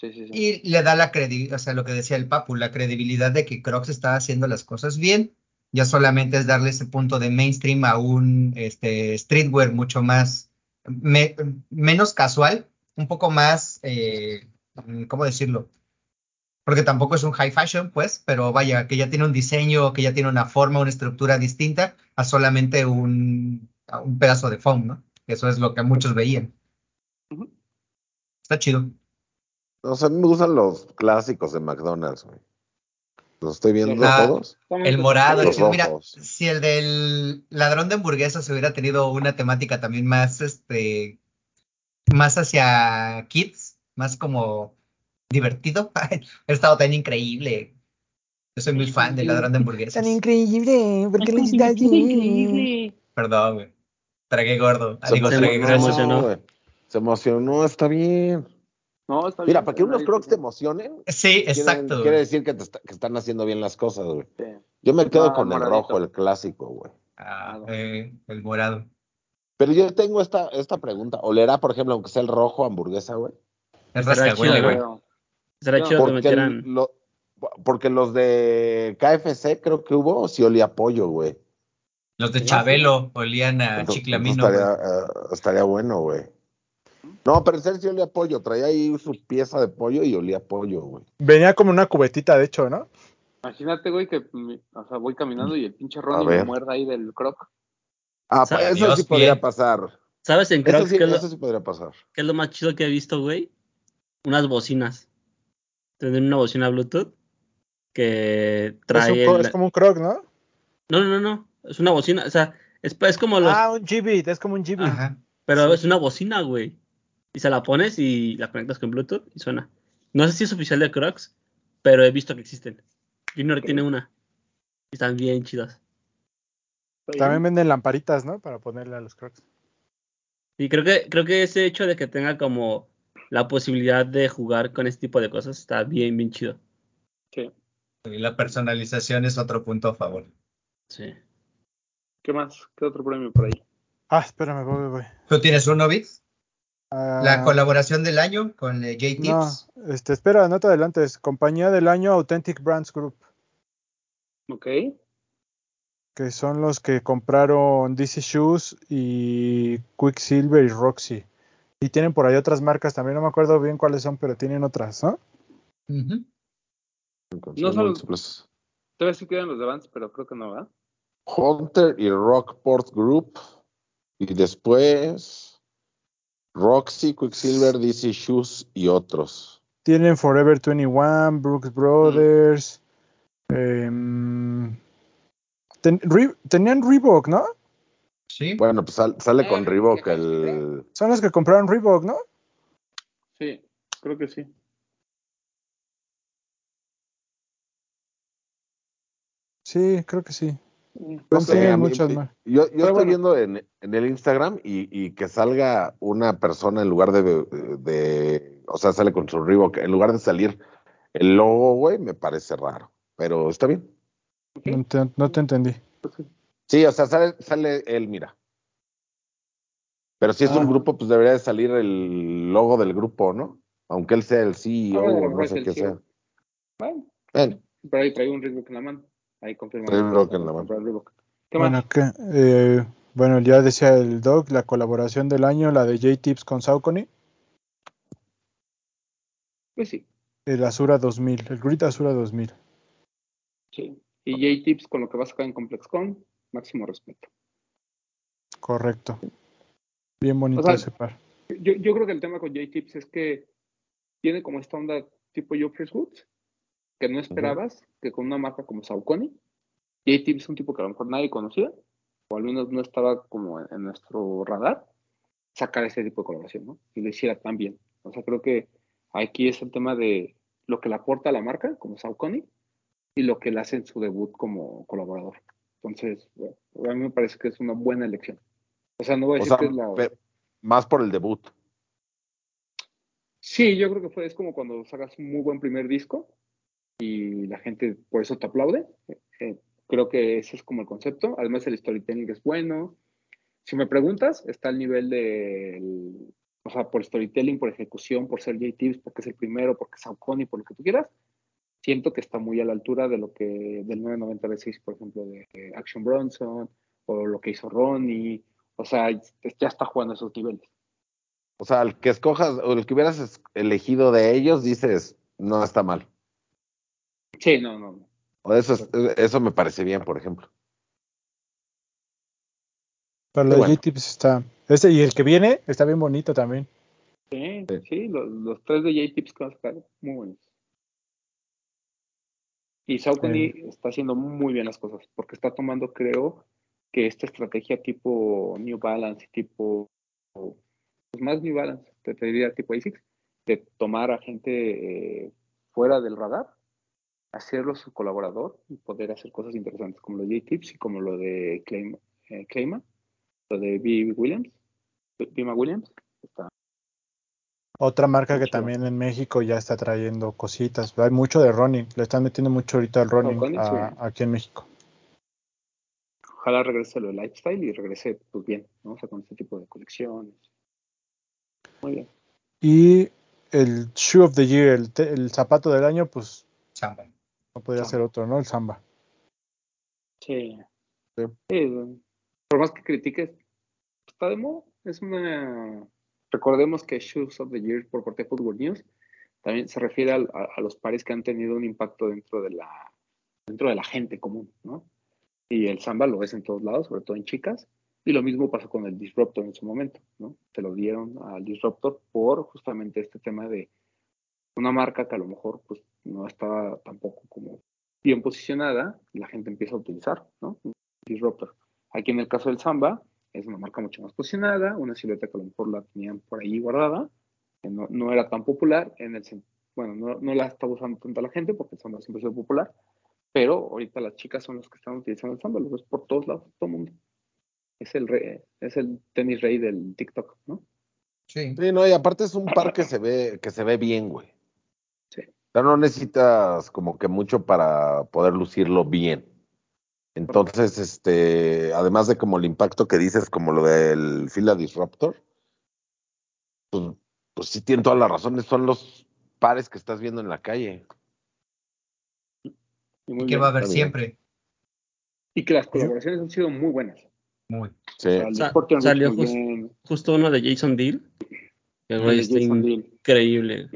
Sí, sí. sí. Y le da la credibilidad, o sea, lo que decía el Papu, la credibilidad de que Crocs está haciendo las cosas bien. Ya solamente es darle ese punto de mainstream a un este, streetwear mucho más, me- menos casual, un poco más, eh, ¿cómo decirlo? Porque tampoco es un high fashion, pues, pero vaya, que ya tiene un diseño, que ya tiene una forma, una estructura distinta a solamente un, a un pedazo de foam, ¿no? Eso es lo que muchos veían. Está chido. O sea, a mí me gustan los clásicos de McDonald's, güey. Los estoy viendo Ah, todos. El morado, el Los. Mira, rojos. si el del ladrón de hamburguesas hubiera tenido una temática también más, este, más hacia kids, más como divertido, hubiera estado tan increíble. Yo soy muy fan del ladrón de hamburguesas. increíble, porque lo hiciste así? Perdón, güey. Tragué gordo. Ah, Se tragué se emocionó. güey. Se emocionó, está bien. No, está Mira, bien, para que unos crocs te emocionen, Sí, quiere, exacto. quiere güey. decir que, te está- que están haciendo bien las cosas, güey. Sí. Yo me quedo No, con el rojo, el clásico, güey. Ah, eh, el morado. Pero yo tengo esta, esta pregunta. ¿Olerá, por ejemplo, aunque sea el rojo, hamburguesa, güey? Es rascahuele, chido, güey. Será chido que Porque, metieran. lo- porque los de KFC creo que hubo, sí olía pollo, güey. Los de Chabelo olían a Entonces- chiclamino, entonces estaría, eh, estaría bueno, güey. No, pero en serio sí olía a pollo. Traía ahí su pieza de pollo y olía a pollo, güey. Venía como una cubetita, de hecho, ¿no? Imagínate, güey, que o sea, voy caminando y el pinche Ronnie me muerda ahí del croc. Ah, pues eso Dios, sí podría bien. pasar. ¿Sabes en Eso Crocs sí, qué, es lo, eso sí podría pasar. qué es lo más chido que he visto, güey? Unas bocinas. Tener una bocina Bluetooth que Es, trae. un el- es como un croc, ¿no? No, no, no, no. Es una bocina. O sea, es, es como los. Ah, un G-Beat, es como un. Ajá. pero sí. es una bocina, güey. Y se la pones y la conectas con Bluetooth y suena. No sé si es oficial de Crocs, pero he visto que existen. Junior tiene una. Y están bien chidas. También venden lamparitas, ¿no? Para ponerle a los crocs. Y creo que, creo que ese hecho de que tenga como la posibilidad de jugar con este tipo de cosas está bien, bien chido. Sí. Y la personalización es otro punto a favor. Sí. ¿Qué más? ¿Qué otro premio por ahí? Ah, espérame, voy, voy. ¿Tú tienes uno, Bix? Ah, La colaboración del año con eh, No, J-Tips. este, espera, no te adelantes. Compañía del año Authentic Brands Group, Ok. que son los que compraron DC Shoes y Quicksilver y Roxy. Y tienen por ahí otras marcas, también no me acuerdo bien cuáles son, pero tienen otras, ¿no? No solo- Múltiples. Te voy a decir que eran los de pero creo que no, ¿verdad? Hunter y Rockport Group. Y después Roxy, Quicksilver, DC Shoes y otros. Tienen Forever 21, Brooks Brothers. em, ten- Re- tenían Reebok, ¿no? Sí. Bueno, pues sal- sale Ah, con ¿qué Reebok el... Son los que compraron Reebok, ¿no? Sí, creo que sí. Sí, creo que sí. No Tienen sé, a mí- muchas más. Yo, yo estoy bueno. viendo en, en el Instagram y, y que salga una persona en lugar de, de- O sea, sale con su Reebok. En lugar de salir el logo, güey, me parece raro. Pero está bien. No te, no te entendí. Sí, o sea, sale, sale él, mira. Pero si es Ah. un grupo, pues debería de salir el logo del grupo, ¿no? Aunque él sea el CEO Ah, o no sé qué CEO. sea. Bueno, Bueno, pero ahí trae un Reebok en la mano. Ahí confirma. Trae un Reebok en la mano. Reebok. ¿Qué Bueno, más? ¿qué? Eh, bueno, ya decía el Doc, la colaboración del año, la de J-Tips con Saucony, Pues sí, el Azura 2000, el Grid Azura 2000. sí. Y J-Tips con lo que va a sacar en ComplexCon, máximo respeto. Correcto. Bien bonito O sea, ese par. Yo, yo creo que el tema con J-Tips es que tiene como esta onda tipo Joffrey's Woods, que no esperabas que con una marca como Saucony, J-Tips es un tipo que a lo mejor nadie conocía, o al menos no estaba como en, en nuestro radar, sacar ese tipo de colaboración, ¿no? Y lo hiciera tan bien. O sea, creo que aquí es el tema de lo que le aporta a la marca, como Saucony, y lo que le hace en su debut como colaborador. Entonces, bueno, a mí me parece que es una buena elección. O sea, no voy a o decir sea, que es la... más por el debut. Sí, yo creo que fue, es como cuando sacas un muy buen primer disco y la gente por eso te aplaude. Eh, creo que ese es como el concepto. Además, el storytelling es bueno. Si me preguntas, está al nivel de, o sea, por storytelling, por ejecución, por ser J-Tips, porque es el primero, porque es Saucony, por lo que tú quieras. Siento que está muy a la altura de lo que, del 990 B6, por ejemplo, de eh, Action Bronson, o lo que hizo Ronnie. O sea, ya está jugando a esos niveles. O sea, el que escojas o el que hubieras elegido de ellos, dices, no está mal. Sí, no, no, no. O eso, es- eso me parece bien, por ejemplo. Pero la bueno. J-Tips está. Este y el que viene está bien bonito también. Sí, sí, los, los tres de J-Tips que van a sacar, muy buenos. Y Saucony está haciendo muy bien las cosas, porque está tomando, creo, que esta estrategia tipo New Balance, tipo, pues más New Balance, te, te diría tipo ASICS, de tomar a gente eh, fuera del radar, hacerlo su colaborador y poder hacer cosas interesantes, como lo de J-Tips y como lo de Claim, eh, Clayma, lo de B. Williams, Bima Williams, está Otra marca que también en México ya está trayendo cositas. Hay mucho de running. Le están metiendo mucho ahorita al running Saucony, a- aquí en México. ojalá regrese lo de lifestyle y regrese pues bien, ¿no? O sea, con este tipo de colecciones. Muy bien. Y el Shoe of the Year, el, te- el zapato del año, pues Samba. No podría ser otro, ¿no? El Samba. Sí. Sí. Sí, por más que critiques, está de moda. Es una recordemos que Shoes of the Year por parte de Football News también se refiere al- a, a los pares que han tenido un impacto dentro de la dentro de la gente común, ¿no? Y el samba lo ves en todos lados, sobre todo en chicas, y lo mismo pasó con el Disruptor en su momento, ¿no? Se lo dieron al Disruptor por justamente este tema de una marca que a lo mejor pues no estaba tampoco como bien posicionada, la gente empieza a utilizar, ¿no? Disruptor. Aquí en el caso del Samba, es una marca mucho más posicionada, una silueta que a lo mejor la tenían por ahí guardada, que no, no era tan popular, en el bueno, no, no la está usando tanta la gente porque el Samba siempre ha sido popular, pero ahorita las chicas son las que están utilizando el Samba, lo ves por todos lados, todo el mundo. Es el, rey- es el tenis rey del TikTok, ¿no? Sí. Sí, no, y aparte es un par que se ve, que se ve bien, güey. Sí. O sea, no necesitas como que mucho para poder lucirlo bien. Entonces, este, además de como el impacto que dices, como lo del Fila Disruptor, pues, pues sí tienen todas las razones, son los pares que estás viendo en la calle. Y, muy Y que bien. va a haber siempre. Y que las colaboraciones han sido muy buenas. Muy. Sí. O sea, el Sa- Sporting Rich salió muy just- bien, Justo uno de Jason Deal. Que está Jason Deal, increíble.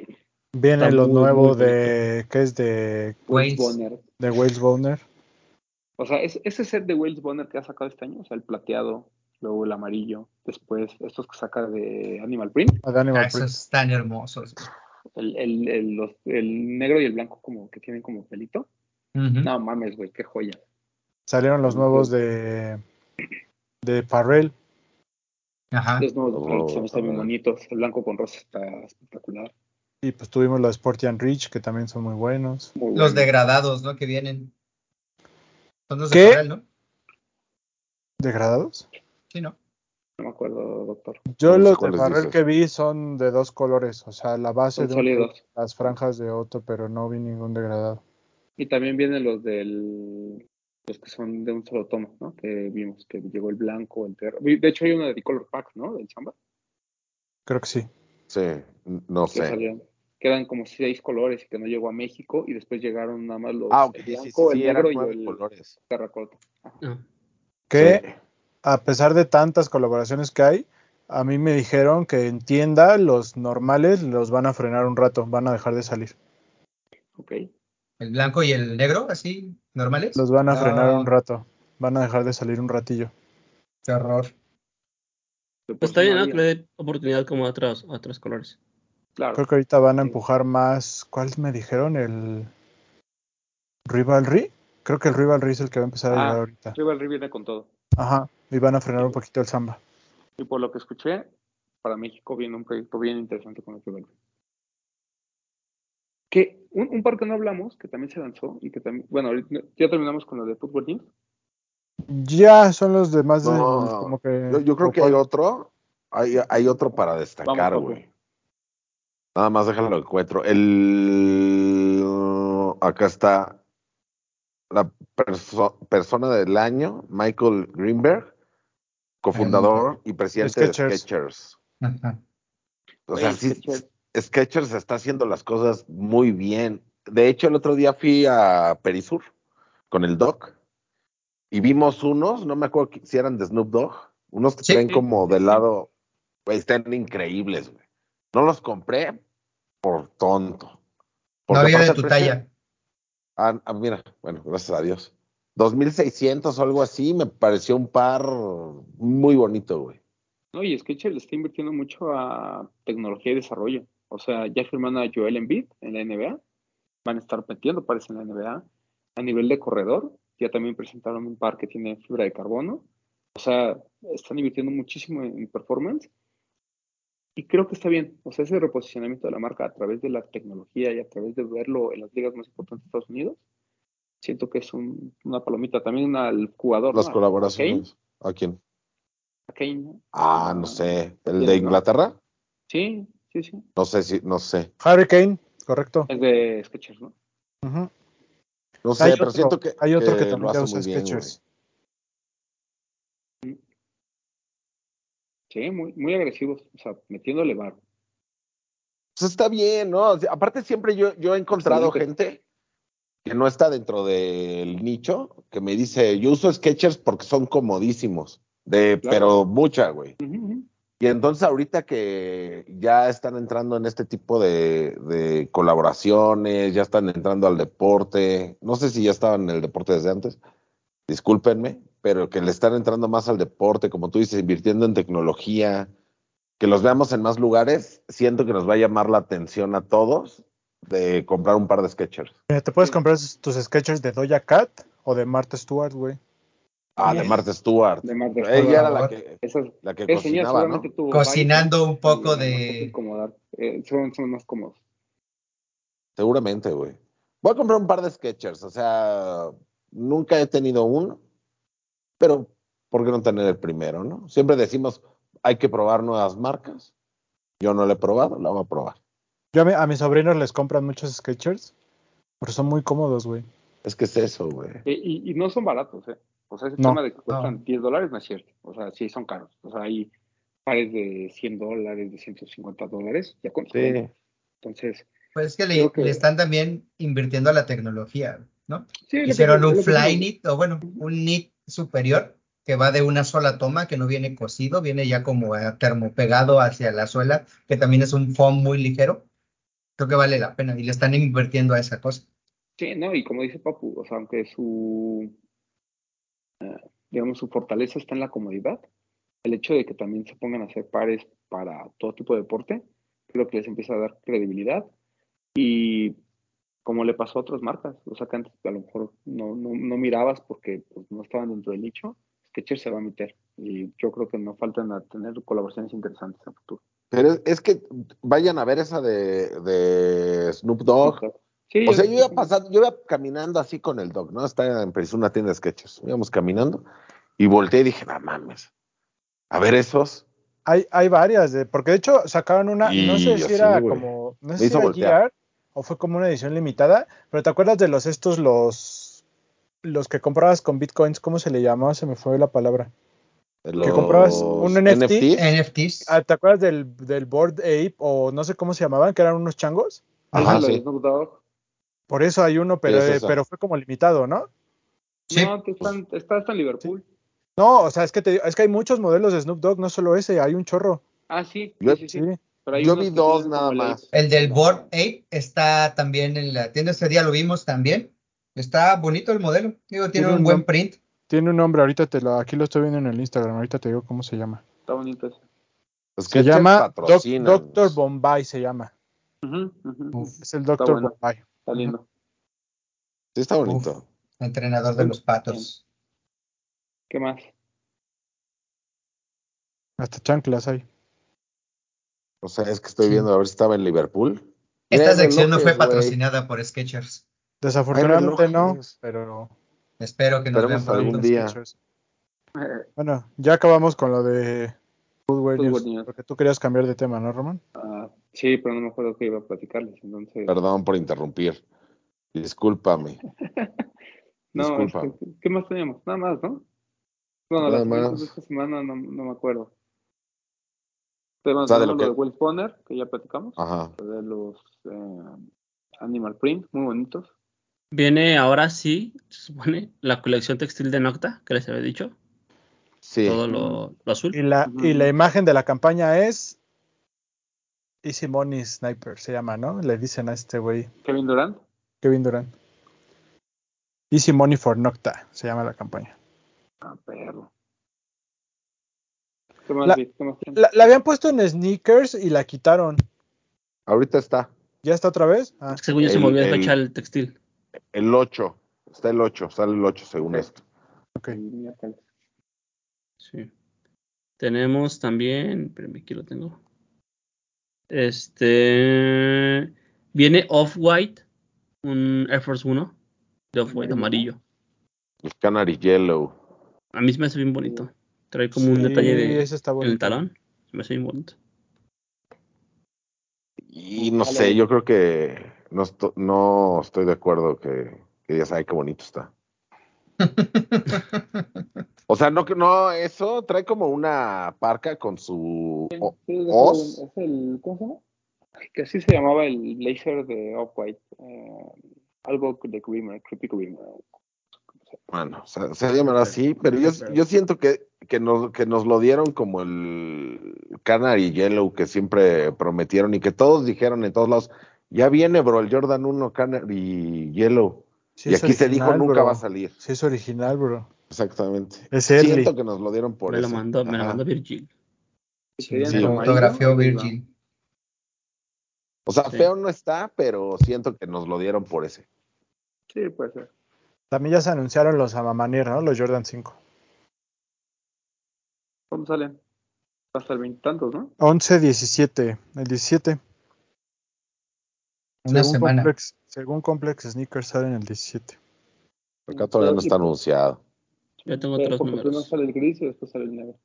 Viene lo nuevo de. ¿Qué es de, Wales. Bonner. de Wales Bonner? O sea, es- ese set de Wales Bonner que ha sacado este año, o sea, el plateado, luego el amarillo, después estos que saca de Animal Print, De Animal Ah, Print. esos están hermosos. el, el, el, los- el negro y el blanco como que tienen como pelito. No mames, güey, qué joya. Salieron los nuevos de. De Farrell. Ajá. Los nuevos de Oh, Pharrell también están bien ah. bonitos. El blanco con rosa está espectacular. Y pues tuvimos los Sporty and Rich, que también son muy buenos. Muy Los bueno. degradados, ¿no? Que vienen. Son los ¿Qué? de Corral, ¿no? ¿Degradados? Sí, ¿no? No me acuerdo, doctor. Yo los de que vi son de dos colores. O sea, la base Son de un sólidos. las franjas de otro, pero no vi ningún degradado. Y también vienen los del los que son de un solo tono, ¿no? Que vimos que llegó el blanco, el terro. De hecho hay uno de Color Pack, ¿no? Del Samba. Creo que sí. Sí, no sé. salieron. Que eran como seis colores y que no llegó a México y después llegaron nada más los Ah, el blanco, sí, sí, el negro y el colores. terracota. Ah. Que Sí. a pesar de tantas colaboraciones que hay, a mí me dijeron que en tienda los normales los van a frenar un rato, van a dejar de salir. Ok. El blanco y el negro, así, normales. Los van a No, frenar un rato, van a dejar de salir un ratillo. Qué horror. Por Pues está bien, no. Que le dé oportunidad como a otros, a otros colores. Claro. Creo que ahorita van a Sí. empujar más. ¿Cuál me dijeron? El Rivalry. Creo que el Rivalry es el que va a empezar a llegar Ah, ahorita. Rivalry viene con todo. Ajá. Y van a frenar un poquito el samba. Y por lo que escuché, para México viene un proyecto bien interesante con el Rivalry. Que un, un par que no hablamos, que también se lanzó y que también, bueno, ahorita ya terminamos con lo de Football News. Ya son los demás de No, como que. yo, yo creo que hay otro, hay, hay otro para destacar, güey. Nada más déjalo lo encuentro. El acá está la perso- persona del año, Michael Greenberg, cofundador y presidente de Skechers. Skechers. Ajá. O sea, sí, Skechers. Skechers está haciendo las cosas muy bien. De hecho, el otro día fui a Perisur con el Doc y vimos unos, no me acuerdo si eran de Snoop Dogg, unos que Sí, traen sí, como sí, de sí. lado, güey, están increíbles, güey. No los compré por tonto. No Porque había de tu precio- talla. Ah, ah, mira, bueno, gracias a Dios. 2600 o algo así, me pareció un par muy bonito, güey. No, y Skechers le está invirtiendo mucho a tecnología y desarrollo. O sea, ya firman a Joel Embiid en la NBA. Van a estar metiendo pares en la NBA. A nivel de corredor, ya también presentaron un par que tiene fibra de carbono. O sea, están invirtiendo muchísimo en performance. Y creo que está bien. O sea, ese reposicionamiento de la marca a través de la tecnología y a través de verlo en las ligas más importantes de Estados Unidos, siento que es un- una palomita. También al jugador. Las ¿no? A colaboraciones. ¿A quién? Kane, Kane, Ah, a- no sé. ¿El ¿Quién, de no? Inglaterra? Sí, sí, sí. No sé si, no sé. Harry Kane, correcto. Es de Skechers, ¿no? Ujú. No sé, Hay pero otro, siento que, hay otro que, que lo también usa muy bien, güey. Skechers. Sí, muy, muy agresivos, o sea, metiéndole bar. Pues está bien, ¿no? O sea, aparte siempre yo, yo he encontrado gente que no está dentro del nicho, que me dice, yo uso Skechers porque son comodísimos, de, Claro. pero mucha, güey. Y entonces ahorita que ya están entrando en este tipo de, de colaboraciones, ya están entrando al deporte, no sé si ya estaban en el deporte desde antes, discúlpenme, pero que le están entrando más al deporte, como tú dices, invirtiendo en tecnología, que los veamos en más lugares, siento que nos va a llamar la atención a todos de comprar un par de Skechers. Mira, te puedes comprar tus sketchers de Doja Cat o de Martha Stewart, güey. Ah, de. Martha Stewart. De Martha Ella Stewart. era la que, la que cocinaba, ¿no? seguramente tuvo Cocinando varios, un poco de-. Eh, son más cómodos. Seguramente, güey. Voy a comprar un par de Skechers, o sea, nunca he tenido uno, pero ¿por qué no tener el primero, no? Siempre decimos, hay que probar nuevas marcas. Yo no lo he probado, la voy a probar. Yo a, mi- a mis sobrinos les compran muchos sketchers porque son muy cómodos, güey. Es que es eso, güey. Eh, y, y no son baratos, ¿eh? O sea, ese No. tema de que cuestan 10 dólares no es cierto. O sea, sí son caros. O sea, hay pares de 100 dólares, de 150 dólares, ya con Sí. Entonces, Pues es que le, Creo que- le están también invirtiendo a la tecnología, ¿no? sí, Hicieron un que- fly knit, o bueno, un knit superior que va de una sola toma, que no viene cosido, viene ya como termopegado hacia la suela, que también es un foam muy ligero. Creo que vale la pena y le están invirtiendo a esa cosa. Sí, no, y como dice Papu, o sea, aunque su, eh, digamos, su fortaleza está en la comodidad, el hecho de que también se pongan a hacer pares para todo tipo de deporte, creo que les empieza a dar credibilidad y como le pasó a otras marcas, o sea, que antes a lo mejor no, no, no mirabas porque pues, no estaban dentro del nicho, Skechers se va a meter y yo creo que no faltan a tener colaboraciones interesantes a futuro. Pero es, que vayan a ver esa de, de Snoop Dogg. Sí, O sea, yo iba pasando, yo iba caminando así con el dog, ¿no? Está en una tienda de sketches. Íbamos caminando y volteé y dije, no mames. A ver esos. Hay, hay varias, de, porque de hecho sacaron una, Y no sé si así, era como, no Me sé si hizo era voltear. GR o fue como una edición limitada, pero ¿te acuerdas de los estos, los, los que comprabas con bitcoins? ¿Cómo se le llamaba? Se me fue la palabra. Los comprabas un NFT? NFTs. Ah, ¿Te acuerdas del, del Board Ape o no sé cómo se llamaban, que eran unos changos? Ajá, sí. Snoop Dogg. Por eso hay uno, pero, es eh, pero fue como limitado, ¿no? Sí. No, está, está hasta en Liverpool. No, o sea, es que, te, es que hay muchos modelos de Snoop Dogg, no solo ese, hay un chorro. Ah, sí, sí, sí, Sí. Sí. Pero hay Yo vi dos nada más. El del Board Ape está también en la tienda este día, lo vimos también. Está bonito el modelo. Digo, tiene Tiene un un buen print. Tiene un nombre, ahorita te lo, aquí lo estoy viendo en el Instagram, ahorita te digo cómo se llama. Está bonito ese. Los Se llama Doc-. Doctor Bombay, se llama. Es el Doctor bueno. Bombay. Está lindo. Sí, está bonito. uf, entrenador de los patos. ¿Qué más? Hasta chanclas hay. O sea, es que estoy Sí. viendo a ver si estaba en Liverpool. Esta sección no fue patrocinada por Skechers. Desafortunadamente no, pero Espero que nos Esperemos vean algún día. Eh, Bueno, ya acabamos con lo de Footwear News, News. porque tú querías cambiar de tema, ¿no, Román? ah, sí, pero no me acuerdo qué iba a platicarles. Entonces, Perdón por interrumpir. Discúlpame. no, este, ¿qué más teníamos? Nada más, ¿no? Bueno, Nada las preguntas más. de esta semana no, no me acuerdo. Temas de lo que- de Will Spawner, que ya platicamos. Ajá. de los eh, Animal Print, muy bonitos. Viene ahora sí, se supone, la colección textil de Nocta, que les había dicho. Sí. Todo lo, lo azul. Y la, y la imagen de la campaña es Easy Money Sniper, se llama, ¿no? Le dicen a este güey, Kevin Durant. Kevin Durant. Easy Money for Nocta, se llama la campaña. Ah, perro. ¿Qué más, La- vi? ¿Qué más? La, la habían puesto en sneakers y la quitaron. Ahorita está. ¿Ya está otra vez? Ah, Según yo se El- volvió a el- despachar el textil. El 8. Está el 8. Sale el 8 según esto. ok. Sí. Tenemos también, espérame, aquí lo tengo. Este viene Off-White, un Air Force 1 de Off-White Amarillo. amarillo. El Canary Yellow. A mí se me hace bien bonito. Trae como un Sí, detalle de ese está en el talón. Se me hace bien bonito. Y no Vale. sé, yo creo que no, esto- no estoy de acuerdo que, que digas, ay, qué bonito está. O sea, no, que- no, eso trae como una parca con su... o- Sí, es, ¿Os? el, es el- ¿Cómo se llama? Que así se llamaba el blazer de Off-White. eh, algo de Grimmer, Creepy Grimmer. ¿Cómo se Bueno, se, llamará así, pero yo, yo siento que, que, nos, que nos lo dieron como el Canary Yellow que siempre prometieron y que todos dijeron en todos lados, ya viene, bro, el Jordan 1 Canary Yellow. Sí y aquí se dijo, nunca bro. va a salir. Sí, es original, bro. Exactamente. Es early. Siento que nos lo dieron por me eso. lo mandó, me lo mandó Virgil. Sí, lo va. Virgil. O sea, Sí. feo no está, pero siento que nos lo dieron por ese. Sí, puede ser. También ya se anunciaron los Amamanier, ¿no? Los Jordan 5. ¿Cuándo salen? Hasta el veintitantos, ¿no? 11, 17. El 17. Una según semana. Complex, según Complex Sneakers salen el 17. Acá todavía no está anunciado. Yo tengo otros porque primero números. sale el gris y después sale el negro.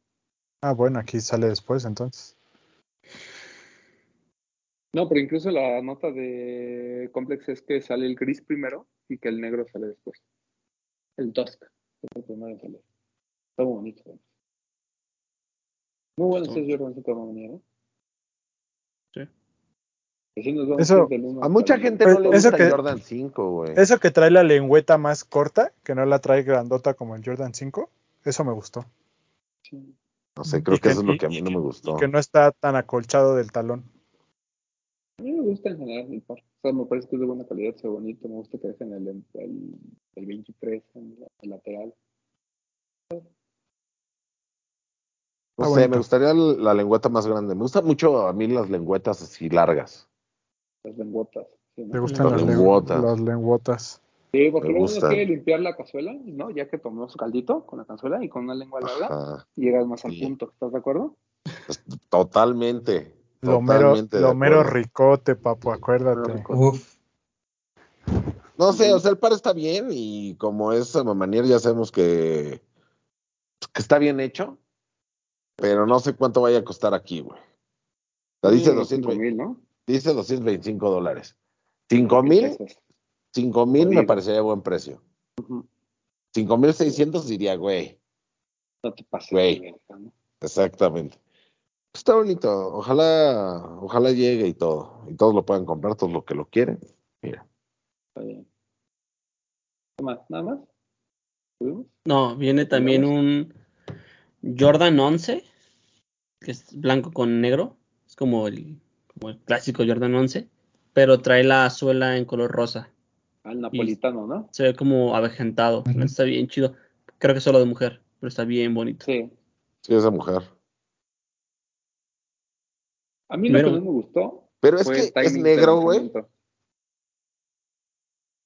Ah, bueno, aquí sale después entonces. No, pero incluso la nota de Complex es que sale el gris primero y que el negro sale después. El Dusk es el primero en salir. Está muy bonito. ¿no? Muy bueno ese Jordan 5 venir, ¿eh? Sí. Que sí nos vamos Eso- a mucha gente no le gusta que- el Jordan 5, güey. Eso que trae la lengüeta más corta, que no la trae grandota como el Jordan 5, eso me gustó. Sí. No sé, creo y que que- eso es lo que a mí no me gustó. Que no está tan acolchado del talón. A mí me gusta en general el par. O sea, me parece que es de buena calidad, se ve bonito. Me gusta que dejen el, el, el 23 en la- el lateral. No Ah, sé, bonito. me gustaría la lengüeta más grande. Me gustan mucho a mí las lengüetas así largas. Las lenguotas. Sí, ¿no? ¿Te gustan Las las, len- lengüotas. las lengüotas? Sí, porque luego uno quiere limpiar la cazuela, ¿no? Ya que tomó su caldito con la cazuela y con una lengua larga, Ajá. llegas más al Sí. punto. ¿Estás de acuerdo? Totalmente. Lo mero, lo mero ricote, papu, acuérdate. Ricote. Uf. No sé, o sea, el par está bien y como es a manier ya sabemos que, que está bien hecho, pero no sé cuánto vaya a costar aquí, güey. O sea, dice, Sí, 200, cinco mil, ¿no? dice 225 dólares. 5 mil, Pesos. 5 mil me parecería buen precio. Ujú. 5 mil 600 diría, güey. No te pases. Güey. Exactamente. Está bonito. Ojalá, ojalá llegue y todo. Y todos lo puedan comprar, todos los que lo quieren. Mira. Está bien. ¿Qué más? ¿Nada más? ¿Tuvimos? No, viene también un Jordan 11, que es blanco con negro. Es como el, como el clásico Jordan 11, pero trae la suela en color rosa. Al napolitano, ¿no? Se ve como avejentado. Está bien chido. Creo que es solo de mujer, pero está bien bonito. Sí. Sí, esa mujer. A mí lo Pero- que no me gustó Pero es que es negro, güey.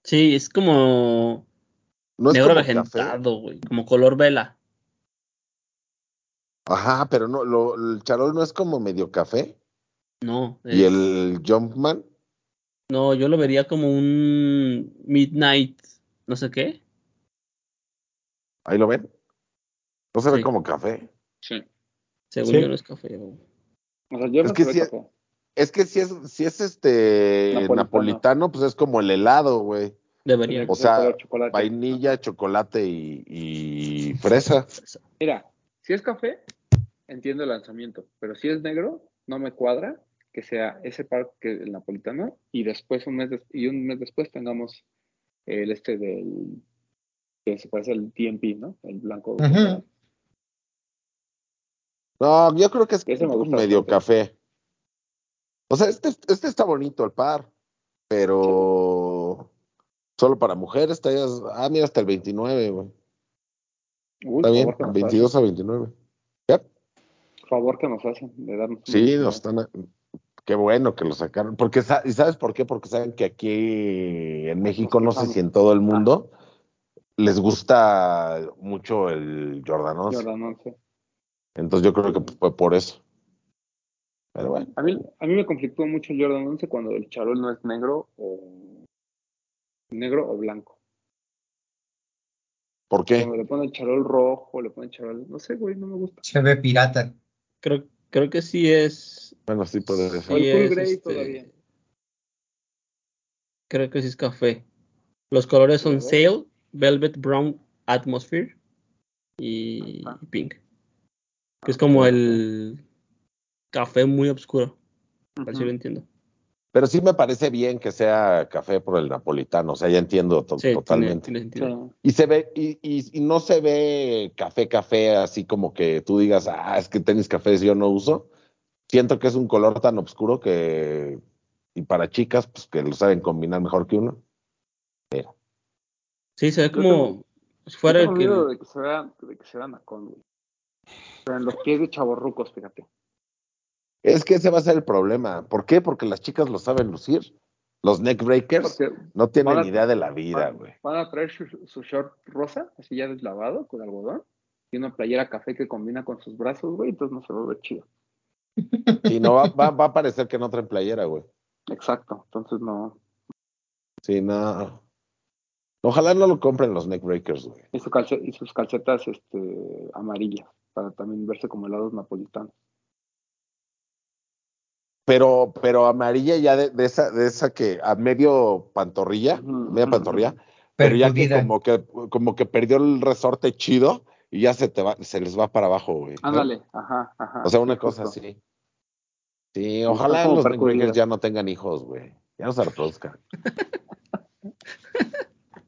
Sí, es como No es negro como avejentado, güey. Como color vela. Ajá, pero no, lo, el charol no es como medio café. No, Y el Jumpman, no, yo lo vería como un Midnight, no sé qué. ahí lo ven. No se ve como café. Sí. Según Sí. yo no es café. güey. O sea, yo Es no que café. Es que si es, si es este Napolitano. napolitano. pues es como el helado, güey. Debería. O sea, chocolate. Vainilla, chocolate y, y fresa. Mira, si es café, entiendo el lanzamiento, pero si es negro, no me cuadra que sea ese par que el napolitano y después un mes y un mes después tengamos el este del que se parece al TMP, ¿no? El blanco. No, yo creo que es me gusta medio bastante. café. O sea, este, este está bonito el par, pero solo para mujeres, ah, mira, hasta el 29, güey. Uy, Está bien, favor que nos 22 a 29. Ya. Favor que nos hacen de darnos Sí, nos están. a- Qué bueno que lo sacaron. Porque, ¿Y sabes por qué? Porque saben que aquí en México, no sé si en todo el mundo, les gusta mucho el Jordan 11. Jordan 11. Entonces yo creo que fue por eso. Pero bueno. A mí, a mí me conflictó mucho el Jordan 11 cuando el charol no es negro o negro o blanco. ¿Por qué? Cuando le pone el charol rojo, le pone el charol, no sé, güey, no me gusta. Se ve pirata. Creo, creo que sí es. Bueno, sí puede ser. O el sí full este, todavía. Creo que sí es café. Los colores son. Sail, Velvet Brown Atmosphere y Ajá. Pink. Que es como el café muy oscuro. Así Ujú. lo entiendo. Pero sí me parece bien que sea café por el napolitano, o sea, ya entiendo to- Sí, totalmente. tiene. Y se ve, y, y- y no se ve café, café, así como que tú digas, ah, es que tenis cafés yo no uso. Siento que es un color tan oscuro que, y para chicas, pues que lo saben combinar mejor que uno. Sí, se ve como si fuera el que. miedo de que se vea, de que se vea güey. Pero en los pies de chavorrucos, fíjate. Es que ese va a ser el problema. ¿Por qué? Porque las chicas lo saben lucir. Los neck breakers Porque no tienen a- idea de la vida, güey. van a traer su, su short rosa, así ya deslavado, con algodón, y una playera café que combina con sus brazos, güey, entonces no se va a ver chido. Y no va, va, va a parecer que no traen playera, güey. Exacto, entonces no. Sí, no. Ojalá no lo compren los neck breakers, güey. Y, su calce- y sus calcetas este, amarillas, para también verse como helados napolitanos. Pero, pero amarilla ya de, de esa, de esa que a medio pantorrilla, media pantorrilla, pero ya que como que, como que perdió el resorte chido y ya se te va, se les va para abajo, güey. ¿no? Ándale, ajá, ajá. O sea, una cosa justo. así. Sí, ojalá los percudidas. ya no tengan hijos, güey. Ya no se reproduzcan.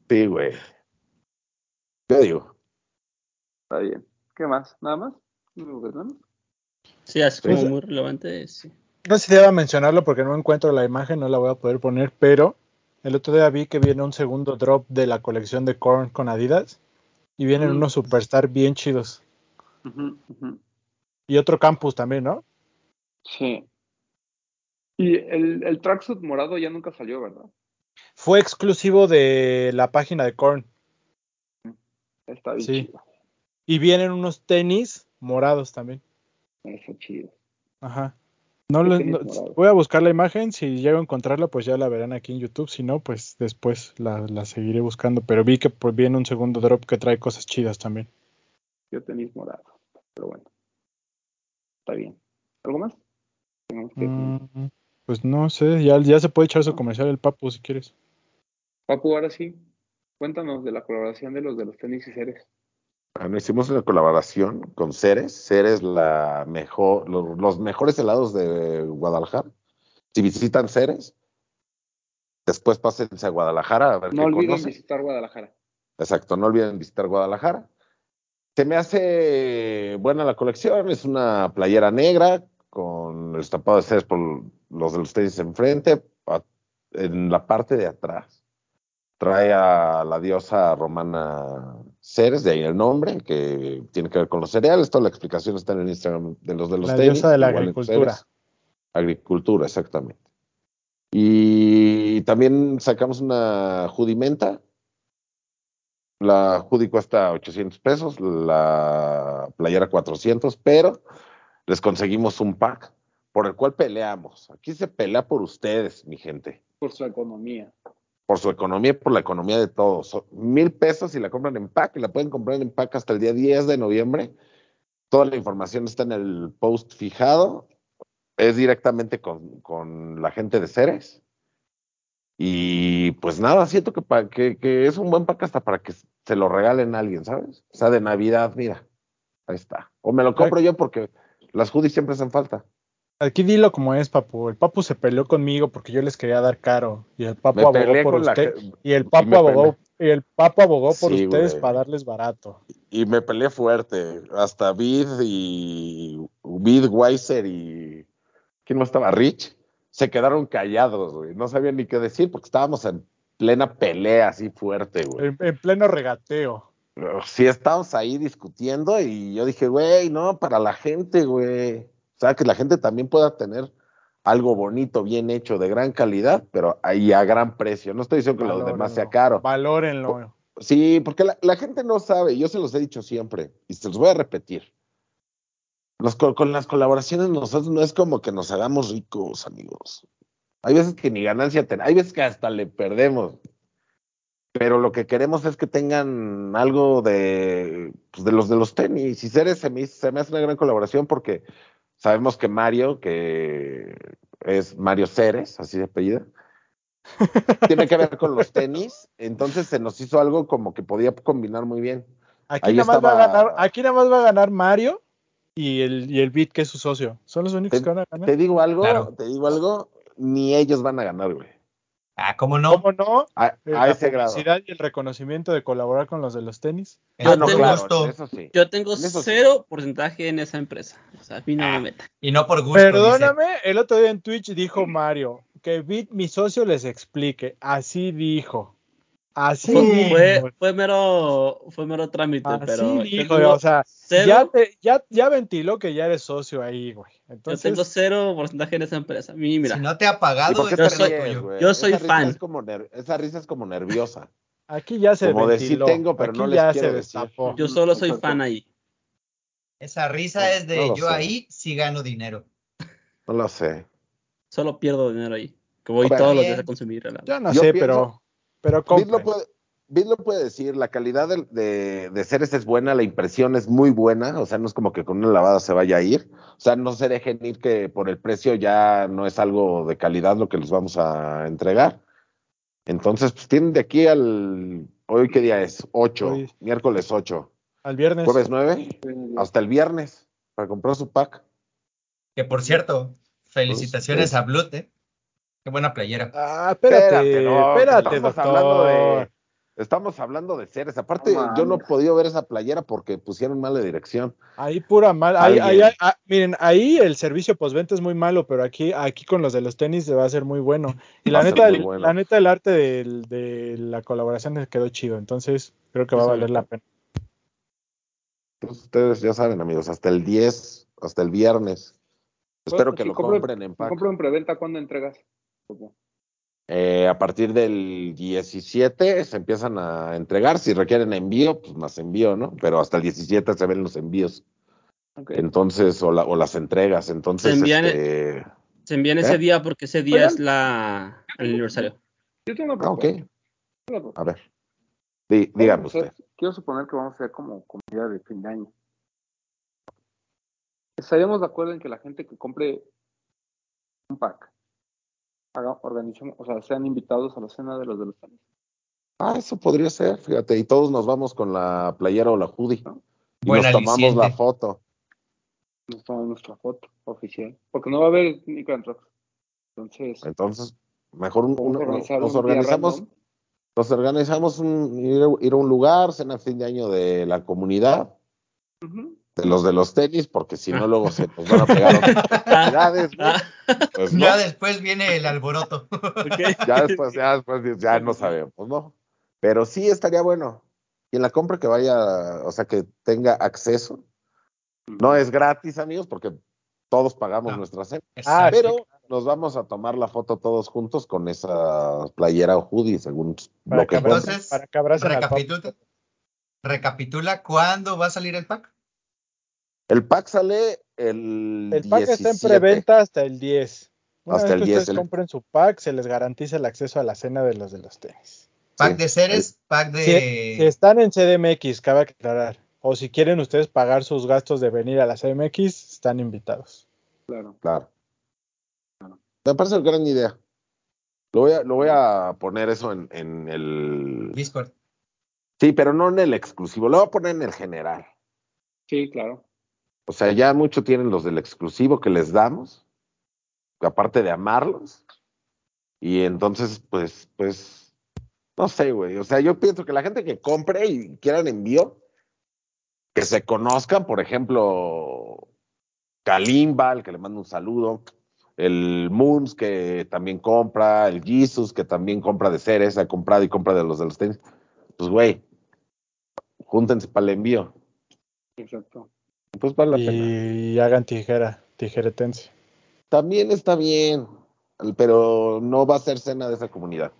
Sí, güey. Yo digo. Está bien. ¿Qué más? ¿Nada más? Sí, es como Pues- muy relevante. Sí. No sé si deba mencionarlo porque no encuentro la imagen, no la voy a poder poner, pero el otro día vi que viene un segundo drop de la colección de Korn con Adidas y vienen Mm. unos Superstar bien chidos. Y otro campus también, ¿no? Sí. Y el, el tracksuit morado ya nunca salió, ¿verdad? Fue exclusivo de la página de Korn. Está bien Sí. chido. Y vienen unos tenis morados también. Está chido. Ajá. No ¿Qué le- tenis no- morados? voy a buscar la imagen. Si llego a encontrarla, pues ya la verán aquí en YouTube. Si no, pues después la, la seguiré buscando. Pero vi que pues, viene un segundo drop que trae cosas chidas también. Yo tenis morado. Pero bueno. Está bien. ¿Algo más? Que- Mm, pues no sé, ya, ya se puede echar su comercial el papu si quieres. Papu, ahora sí. Cuéntanos de la colaboración de los de los tenis y seres. Bueno, hicimos una colaboración con Ceres. Ceres, la mejor, los, los mejores helados de Guadalajara. Si visitan Ceres, después pásense a Guadalajara a ver No qué olviden conocen. visitar Guadalajara. Exacto, no olviden visitar Guadalajara. Se me hace buena la colección, es una playera negra con el estampado de Ceres por los de los tenis enfrente, en la parte de atrás. Trae a la diosa romana Ceres, de ahí el nombre, que tiene que ver con los cereales. Toda la explicación está en el Instagram de los de los La tenis. diosa de la agricultura. Ceres. Agricultura, exactamente. Y también sacamos una judimenta. La hoodie cuesta 800 pesos, la playera 400, pero les conseguimos un pack por el cual peleamos. Aquí se pelea por ustedes, mi gente, Por su economía. Por su economía y por la economía de todos. Mil pesos si la compran en pack y la pueden comprar en pack hasta el día 10 de noviembre. Toda la información está en el post fijado. Es directamente con, con la gente de Ceres. Y pues nada, siento que, pa- que, que es un buen pack hasta para que se lo regalen a alguien, ¿sabes? O sea, de Navidad, mira, ahí está. O me lo compro yo porque las hoodies siempre hacen falta. Aquí dilo como es, papu. El papu se peleó conmigo porque yo les quería dar caro. Y el papu Me abogó por la usted. ge- Y el papu abogó, y el papu abogó por Sí, ustedes güey. para darles barato. Y me peleé fuerte. Hasta Bid y Bid Weiser y. ¿Quién más estaba? Rich. Se quedaron callados, güey. No sabían ni qué decir porque estábamos en plena pelea así fuerte, güey. En, en pleno regateo. Sí, estábamos ahí discutiendo y yo dije, güey, no, para la gente, güey. O sea, que la gente también pueda tener algo bonito, bien hecho, de gran calidad, pero ahí a gran precio. No estoy diciendo que lo demás sea caro. Valórenlo. Sí, porque la, la gente no sabe, yo se los he dicho siempre, y se los voy a repetir. Los co- con las colaboraciones nosotros no es como que nos hagamos ricos, amigos. Hay veces que ni ganancia tenemos, hay veces que hasta le perdemos. Pero lo que queremos es que tengan algo de, pues, de los de los tenis. Y Ceres se me, se me hace una gran colaboración porque sabemos que Mario, que es Mario Ceres, así de apellida, tiene que ver con los tenis. Entonces se nos hizo algo como que podía combinar muy bien. Aquí Ahí nada más va a ganar, aquí nada más va a ganar Mario y el, y el Beat que es su socio. Son los únicos Te, que van a ganar. te digo algo, Claro. te digo algo. ni ellos van a ganar, güey. Ah, ¿cómo no? ¿Cómo no? A, Eh, a la ese grado. publicidad y el reconocimiento de colaborar con los de los tenis. Es Ah, no, por tengo- claro, gusto. eso sí. Yo tengo Eso sí. cero porcentaje en esa empresa. O sea, a mí no Ah. me metan. Y no por gusto. dice. Perdóname, el otro día en Twitch dijo Mario que Bit, mi socio, les explique. Así dijo. Así Fue- dijo. Fue, fue mero, fue mero trámite, Así pero yo o sea, cero, ya, te- ya, ya ventiló que ya eres socio ahí, güey. yo Entonces, tengo cero porcentaje en esa empresa. A mí, mira, Si no te ha ¿Y pagado, yo soy- güey? yo soy Esa fan. es como ner- esa risa es como nerviosa. aquí ya se como de sí ventiló. tengo, pero aquí no les ya quiero se decir. destapó. yo solo soy fan ahí. Esa risa es de No yo sé. ahí sí gano dinero. No lo sé. Solo pierdo dinero ahí. Que voy todos los días a consumir. Yo no Yo sé, pienso- pero, pero Bit lo, puede, Bit lo puede decir, la calidad de, de, de seres es buena, la impresión es muy buena, o sea, no es como que con una lavada se vaya a ir, o sea, no se dejen ir que por el precio ya no es algo de calidad lo que les vamos a entregar. Entonces, pues tienen de aquí al, hoy qué día es, 8, Hoy- miércoles 8, Al viernes. jueves 9, hasta el viernes, para comprar su pack. Que por cierto, felicitaciones Pues, a Blute. Qué buena playera. Ah, espérate, no, espérate, estamos doctor. hablando de estamos hablando de seres. Aparte, No yo no he podido ver esa playera porque pusieron mala dirección. Ahí pura mal. Ahí, ahí, Alguien. ah, miren, ahí el servicio postventa es muy malo, pero aquí, aquí con los de los tenis se va a ser muy bueno. Y la Va neta, el, bueno. la neta, el arte de la colaboración quedó chido. Entonces, creo que va a valer la pena. Pues, ustedes ya saben, amigos, hasta el 10, hasta el viernes. Espero que Si lo compro- compren en pack. compro en preventa, ¿cuándo entregas? Eh, a partir del 17 se empiezan a entregar. Si requieren envío, pues más envío, ¿no? Pero hasta el 17 se ven los envíos. Entonces, o, la- o las entregas. Entonces, Se envían- este... Se envían ¿Eh? ese día porque ese día Oigan. es la el aniversario. Yo tengo una Ah, ok. propuesta. Tengo una propuesta. A ver. Dí- dígame usted. Quiero suponer que vamos a hacer como comunidad de fin de año. ¿Estaríamos de acuerdo en que la gente que compre un pack haga, organicemos, o sea, sean invitados a la cena de los de los tenis? Ah, eso podría ser, fíjate. Y todos nos vamos con la playera o la hoodie. Y Buen nos tomamos aliciente. la foto. Nos tomamos nuestra foto oficial. Porque no va a haber Rocks. Entonces, Entonces, mejor un- un- nos organizamos, random. nos organizamos un, ir, ir a un lugar, cena fin de año de la comunidad, Ujú. De los de los tenis, porque si no luego se nos van a pegar otras actividades, güey. Ah, Pues no. Ya después viene el alboroto. Ya después, ya después, ya no sabemos, ¿no? Pero sí estaría bueno. Quien la compre que vaya, o sea, que tenga acceso. No es gratis, amigos, porque todos pagamos No. nuestra cena. Ah, sí, pero nos vamos a tomar la foto todos juntos con esa playera o hoodie, según Para lo que que. Entonces, para que recapitula, recapitula cuándo va a salir el pack. El pack sale el, El pack está en 17. preventa hasta el 10. Una Hasta vez el que 10, ustedes el- compren su pack, se les garantiza el acceso a la cena de los de los tenis. Pack Sí. de seres, pack Si, de. si están en CDMX, cabe aclarar. O si quieren ustedes pagar sus gastos de venir a la CDMX, están invitados. Claro. Claro. Me parece una gran idea. Lo voy a, lo voy a poner eso en, en el. Discord. Sí, pero no en el exclusivo, lo voy a poner en el general. Sí, claro. O sea, ya mucho tienen los del exclusivo que les damos, aparte de amarlos. Y entonces, pues, pues, no sé, güey. O sea, yo pienso que la gente que compre y quieran envío, que se conozcan, por ejemplo, Kalimba, el que le mando un saludo, el Moons, que también compra, el Jesus, que también compra de Ceres, ha comprado y compra de los de los tenis. Pues, güey, júntense para el envío. Exacto. Pues vale la pena. Y hagan tijera, tijeretense. También está bien, pero no va a ser cena de esa comunidad.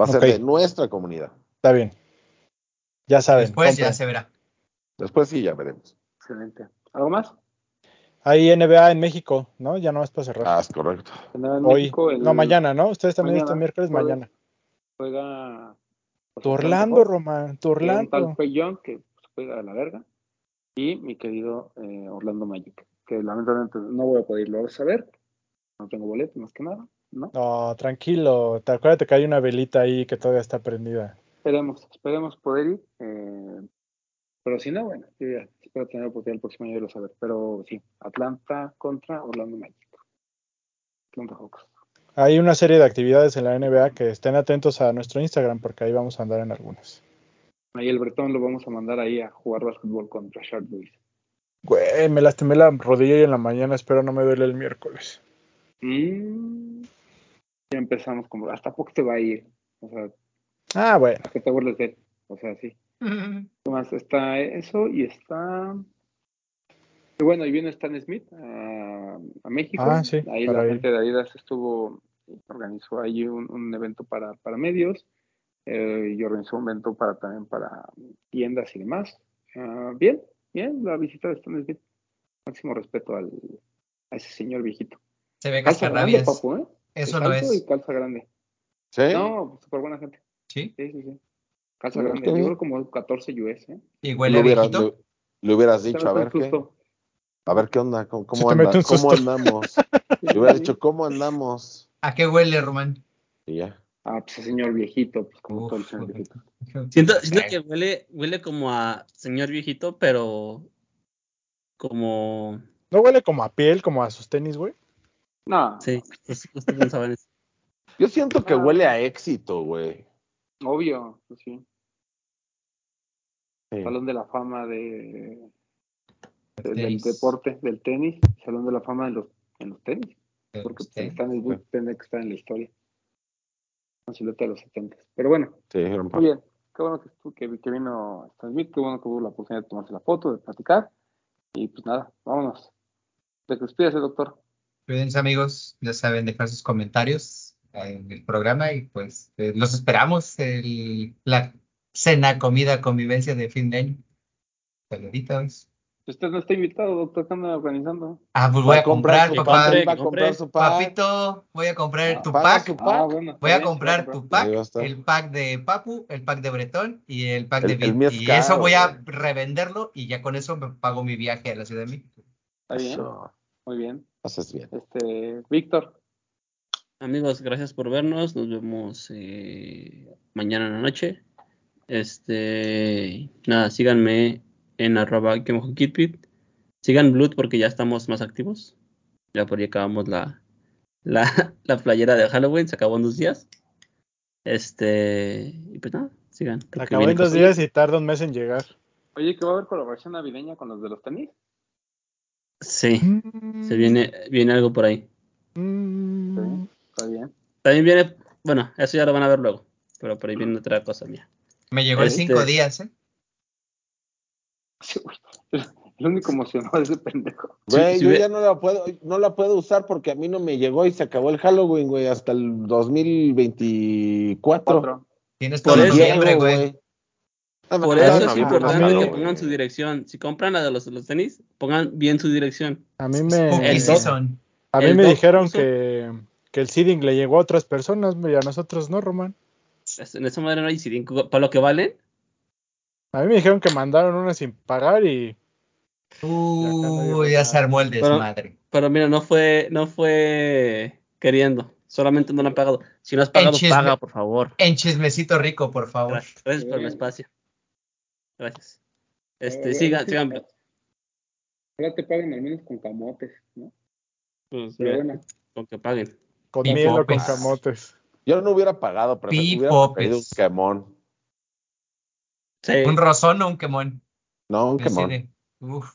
Va a ser de nuestra comunidad. Está bien. Ya saben. Después ya se verá. Después sí, ya veremos. Excelente. ¿Algo más? Hay NBA en México, ¿no? Ya no es para cerrar. Ah, es correcto. Hoy. México, el- No, mañana, ¿no? Ustedes también mañana, están miércoles, mañana. Juega. pues, Tu Orlando, Román. Tu tal Orlando. Young que pues, juega a la verga. Y mi querido eh, Orlando Magic, que lamentablemente no voy a poder irlo a saber. No tengo boleto, más que nada. ¿no? No, tranquilo. Te acuérdate que hay una velita ahí que todavía está prendida. Esperemos, esperemos poder ir. eh, pero si no, bueno, yo ya espero tener la oportunidad el próximo año de a saber. Pero sí, Atlanta contra Orlando Magic. Atlanta Hawks. Hay una serie de actividades en la NBA que estén atentos a nuestro Instagram porque ahí vamos a andar en algunas. Ahí el Bretón lo vamos a mandar ahí a jugar básquetbol contra Shark Boys. Güey, me lastimé la rodilla y en la mañana espero no me duele el miércoles. Mm, ya empezamos como, hasta poco te va a ir. O sea, Ah, bueno. ¿a qué te acuerdas de él? O sea, sí. ¿Qué más? Está eso y está... Y bueno, y viene Stan Smith a, a México. Ah, sí, ahí la ir. gente de Adidas estuvo, organizó ahí un, un evento para, para medios eh, y organizó un evento para también para tiendas y demás. Ah, bien, bien, la visita de Stan Smith. Máximo respeto al, a ese señor viejito. Se ve Calza grande, cascarrabias. papu, ¿eh? Eso Es no alto es. y calza grande. ¿Sí? No, súper buena gente. ¿Sí? Sí, sí, sí. Calza grande. Yo creo como 14 US, ¿eh? Y le, huele viejito. le- le hubieras dicho, a ver qué, a ver qué onda, cómo, cómo anda- cómo andamos. Le hubieras dicho, ¿cómo andamos? ¿A qué huele, Román? Y ya. Ah, pues señor viejito, pues como Uf, todo el señor viejito. Siento, siento que huele, huele como a señor viejito, pero como... ¿No huele como a piel, como a sus tenis, güey? No, Sí, justo- justo pensaba en eso. Yo siento que Ah. huele a éxito, güey. obvio, pues sí. Sí. Salón de la fama de, de- del deporte, del tenis, Salón de la fama de los, en los tenis, porque pues, Sí. está en el tiene que estar en la historia. Silueta de los 70. Pero bueno, Sí, muy bien. Qué bueno que, estu- que, que vino Stan Smith, qué bueno que hubo la oportunidad de tomarse la foto, de platicar. Y pues nada, vámonos. De que despídase, doctor. Cuídense amigos, ya saben dejar sus comentarios en el programa y pues eh, los esperamos el, la cena, comida, convivencia de fin de año. Saluditos. Usted no está invitado, doctor, ¿qué anda organizando? Ah, pues voy a comprar, papá. compre, va a comprar su pack. Papito, voy a comprar Ah, tu pack. Ah, bueno. Voy a comprar tu pack, el pack de Papu, el pack de Bretón y el pack El- de Vin. es Y caro, eso voy a revenderlo y ya con eso me pago mi viaje a la Ciudad de México. Está bien, Eso, muy bien. haces bien. Este, Víctor, Amigos, gracias por vernos. Nos vemos eh, mañana en la noche. Este, nada, síganme en arroba que mojo Kitbit. Sigan Blood porque ya estamos más activos. Ya por ahí acabamos la, la, la playera de Halloween, se acabó en dos días. Este, y pues nada, sigan. porque Acabó en dos días y tarda un mes en llegar. oye, que va a haber colaboración navideña con los de los tenis. Sí, se viene, viene algo por ahí. Mm, Está bien. También viene, bueno, eso ya lo van a ver luego. Pero por ahí viene otra cosa mía. Me llegó el Este- cinco días, ¿eh? Sí. El único emocionado es ese pendejo. Güey, yo ve- ya no la puedo, no la puedo usar porque a mí no me llegó y se acabó el Halloween, güey, hasta el 2024. Cuatro. Tienes Por todo Diego, güey. Por eso es importante que pongan su dirección. Si compran la de los, los tenis, pongan bien su dirección. A mí me, el season. a mí el me dijeron que, que el seeding le llegó a otras personas y a nosotros no, Román. Es- En esa manera no hay si para lo que valen. A mí me dijeron que mandaron una sin pagar y Uy, ya se armó el Pero- desmadre. Pero mira, no fue, no fue queriendo. Solamente no lo han pagado. Si no has pagado, chisme- paga, por favor. En chismecito rico, por favor. Gracias, gracias por el espacio. Gracias. Eh, Este, sigan, sigan. Ojalá te paguen al menos con camotes, ¿no? Pues, mira, bueno, con que paguen. con miel o con camotes. Yo no hubiera pagado, pero me hubiera Pipopes. pedido un quemón. Sí. Un rosón o un quemón. No, un quemón. Uf.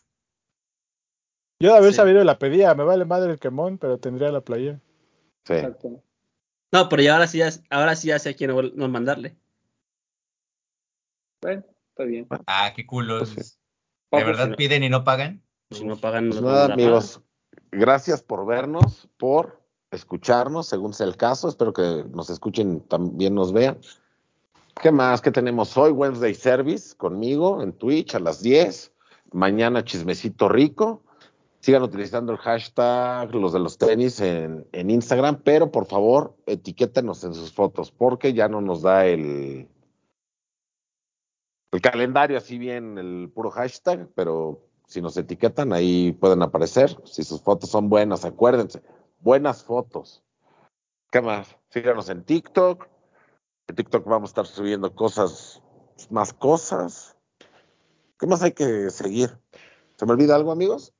Yo de haber Sí. sabido la pedía, me vale madre el quemón, pero tendría la playera. Sí. exacto. No, pero ya ahora sí, ya, ahora sí ya sé a quién no no mandarle. Bueno, está bien. Ah, qué culos. Pues sí. ¿De verdad si no- piden y no pagan? Si no pagan, no Pues dar nada. amigos, gracias por vernos, por escucharnos, según sea el caso. Espero que nos escuchen, también nos vean. ¿Qué más? ¿Qué tenemos hoy? Wednesday Service conmigo en Twitch a las 10. Mañana Chismecito Rico. Sigan utilizando el hashtag los de los tenis en, en Instagram, pero por favor etiquétenos en sus fotos porque ya no nos da el, el calendario así bien, el puro hashtag, pero si nos etiquetan ahí pueden aparecer. Si sus fotos son buenas, acuérdense, buenas fotos. ¿Qué más? Síganos en TikTok. En TikTok vamos a estar subiendo cosas, más cosas. ¿Qué más hay que seguir? ¿Se me olvida algo, amigos?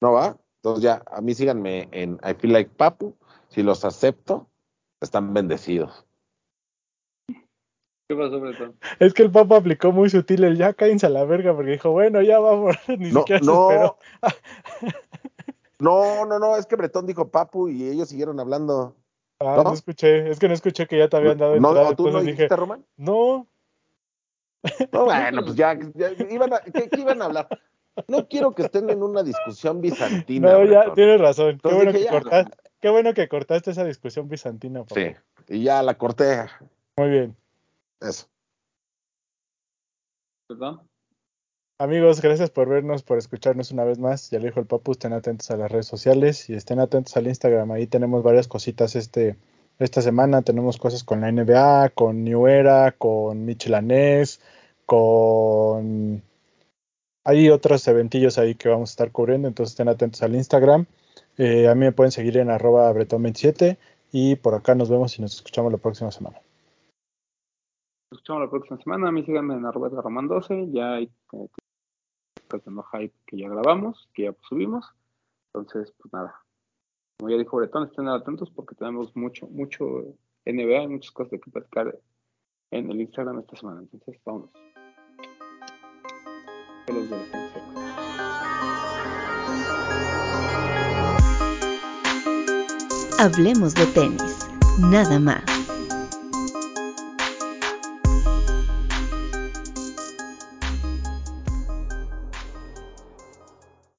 ¿No va? Entonces ya, a mí síganme en I Feel Like Papu. Si los acepto, están bendecidos. ¿Qué pasó, Bretón? Es que el Papa aplicó muy sutil el ya cállense a la verga porque dijo, bueno, ya vamos. Ni No, siquiera se no. esperó. No, no, no, es que Bretón dijo papu y ellos siguieron hablando. Ah, ¿No? no escuché. Es que no escuché que ya te habían dado ¿No, entrada. ¿Tú no entonces dijiste, dije, Román? no, No, bueno, pues ya, ya iban a, ¿qué, qué iban a hablar? No quiero que estén en una discusión bizantina. no, ya tienes razón. Qué bueno, dije, que ya. cortaste, qué bueno que cortaste esa discusión bizantina. Sí, y ya la corté. Muy bien. Eso. ¿Perdón? Amigos, gracias por vernos, por escucharnos una vez más. Ya lo dijo el Papu, estén atentos a las redes sociales y estén atentos al Instagram. Ahí tenemos varias cositas este, esta semana. Tenemos cosas con la NBA, con New Era, con Michelanés, con... Hay otros eventillos ahí que vamos a estar cubriendo, entonces estén atentos al Instagram. Eh, a mí me pueden seguir en arroba bretón27 y por acá nos vemos y nos escuchamos la próxima semana. Escuchamos la próxima semana. A mí síganme en arroba Román 12. Ya hay eh, de no hype que ya grabamos, que ya subimos. Entonces, pues nada. Como ya dijo Bretón, estén atentos porque tenemos mucho, mucho NBA y muchas cosas de que platicar en el Instagram esta semana. Entonces, vámonos. Pelos de. Hablemos de tenis, nada más.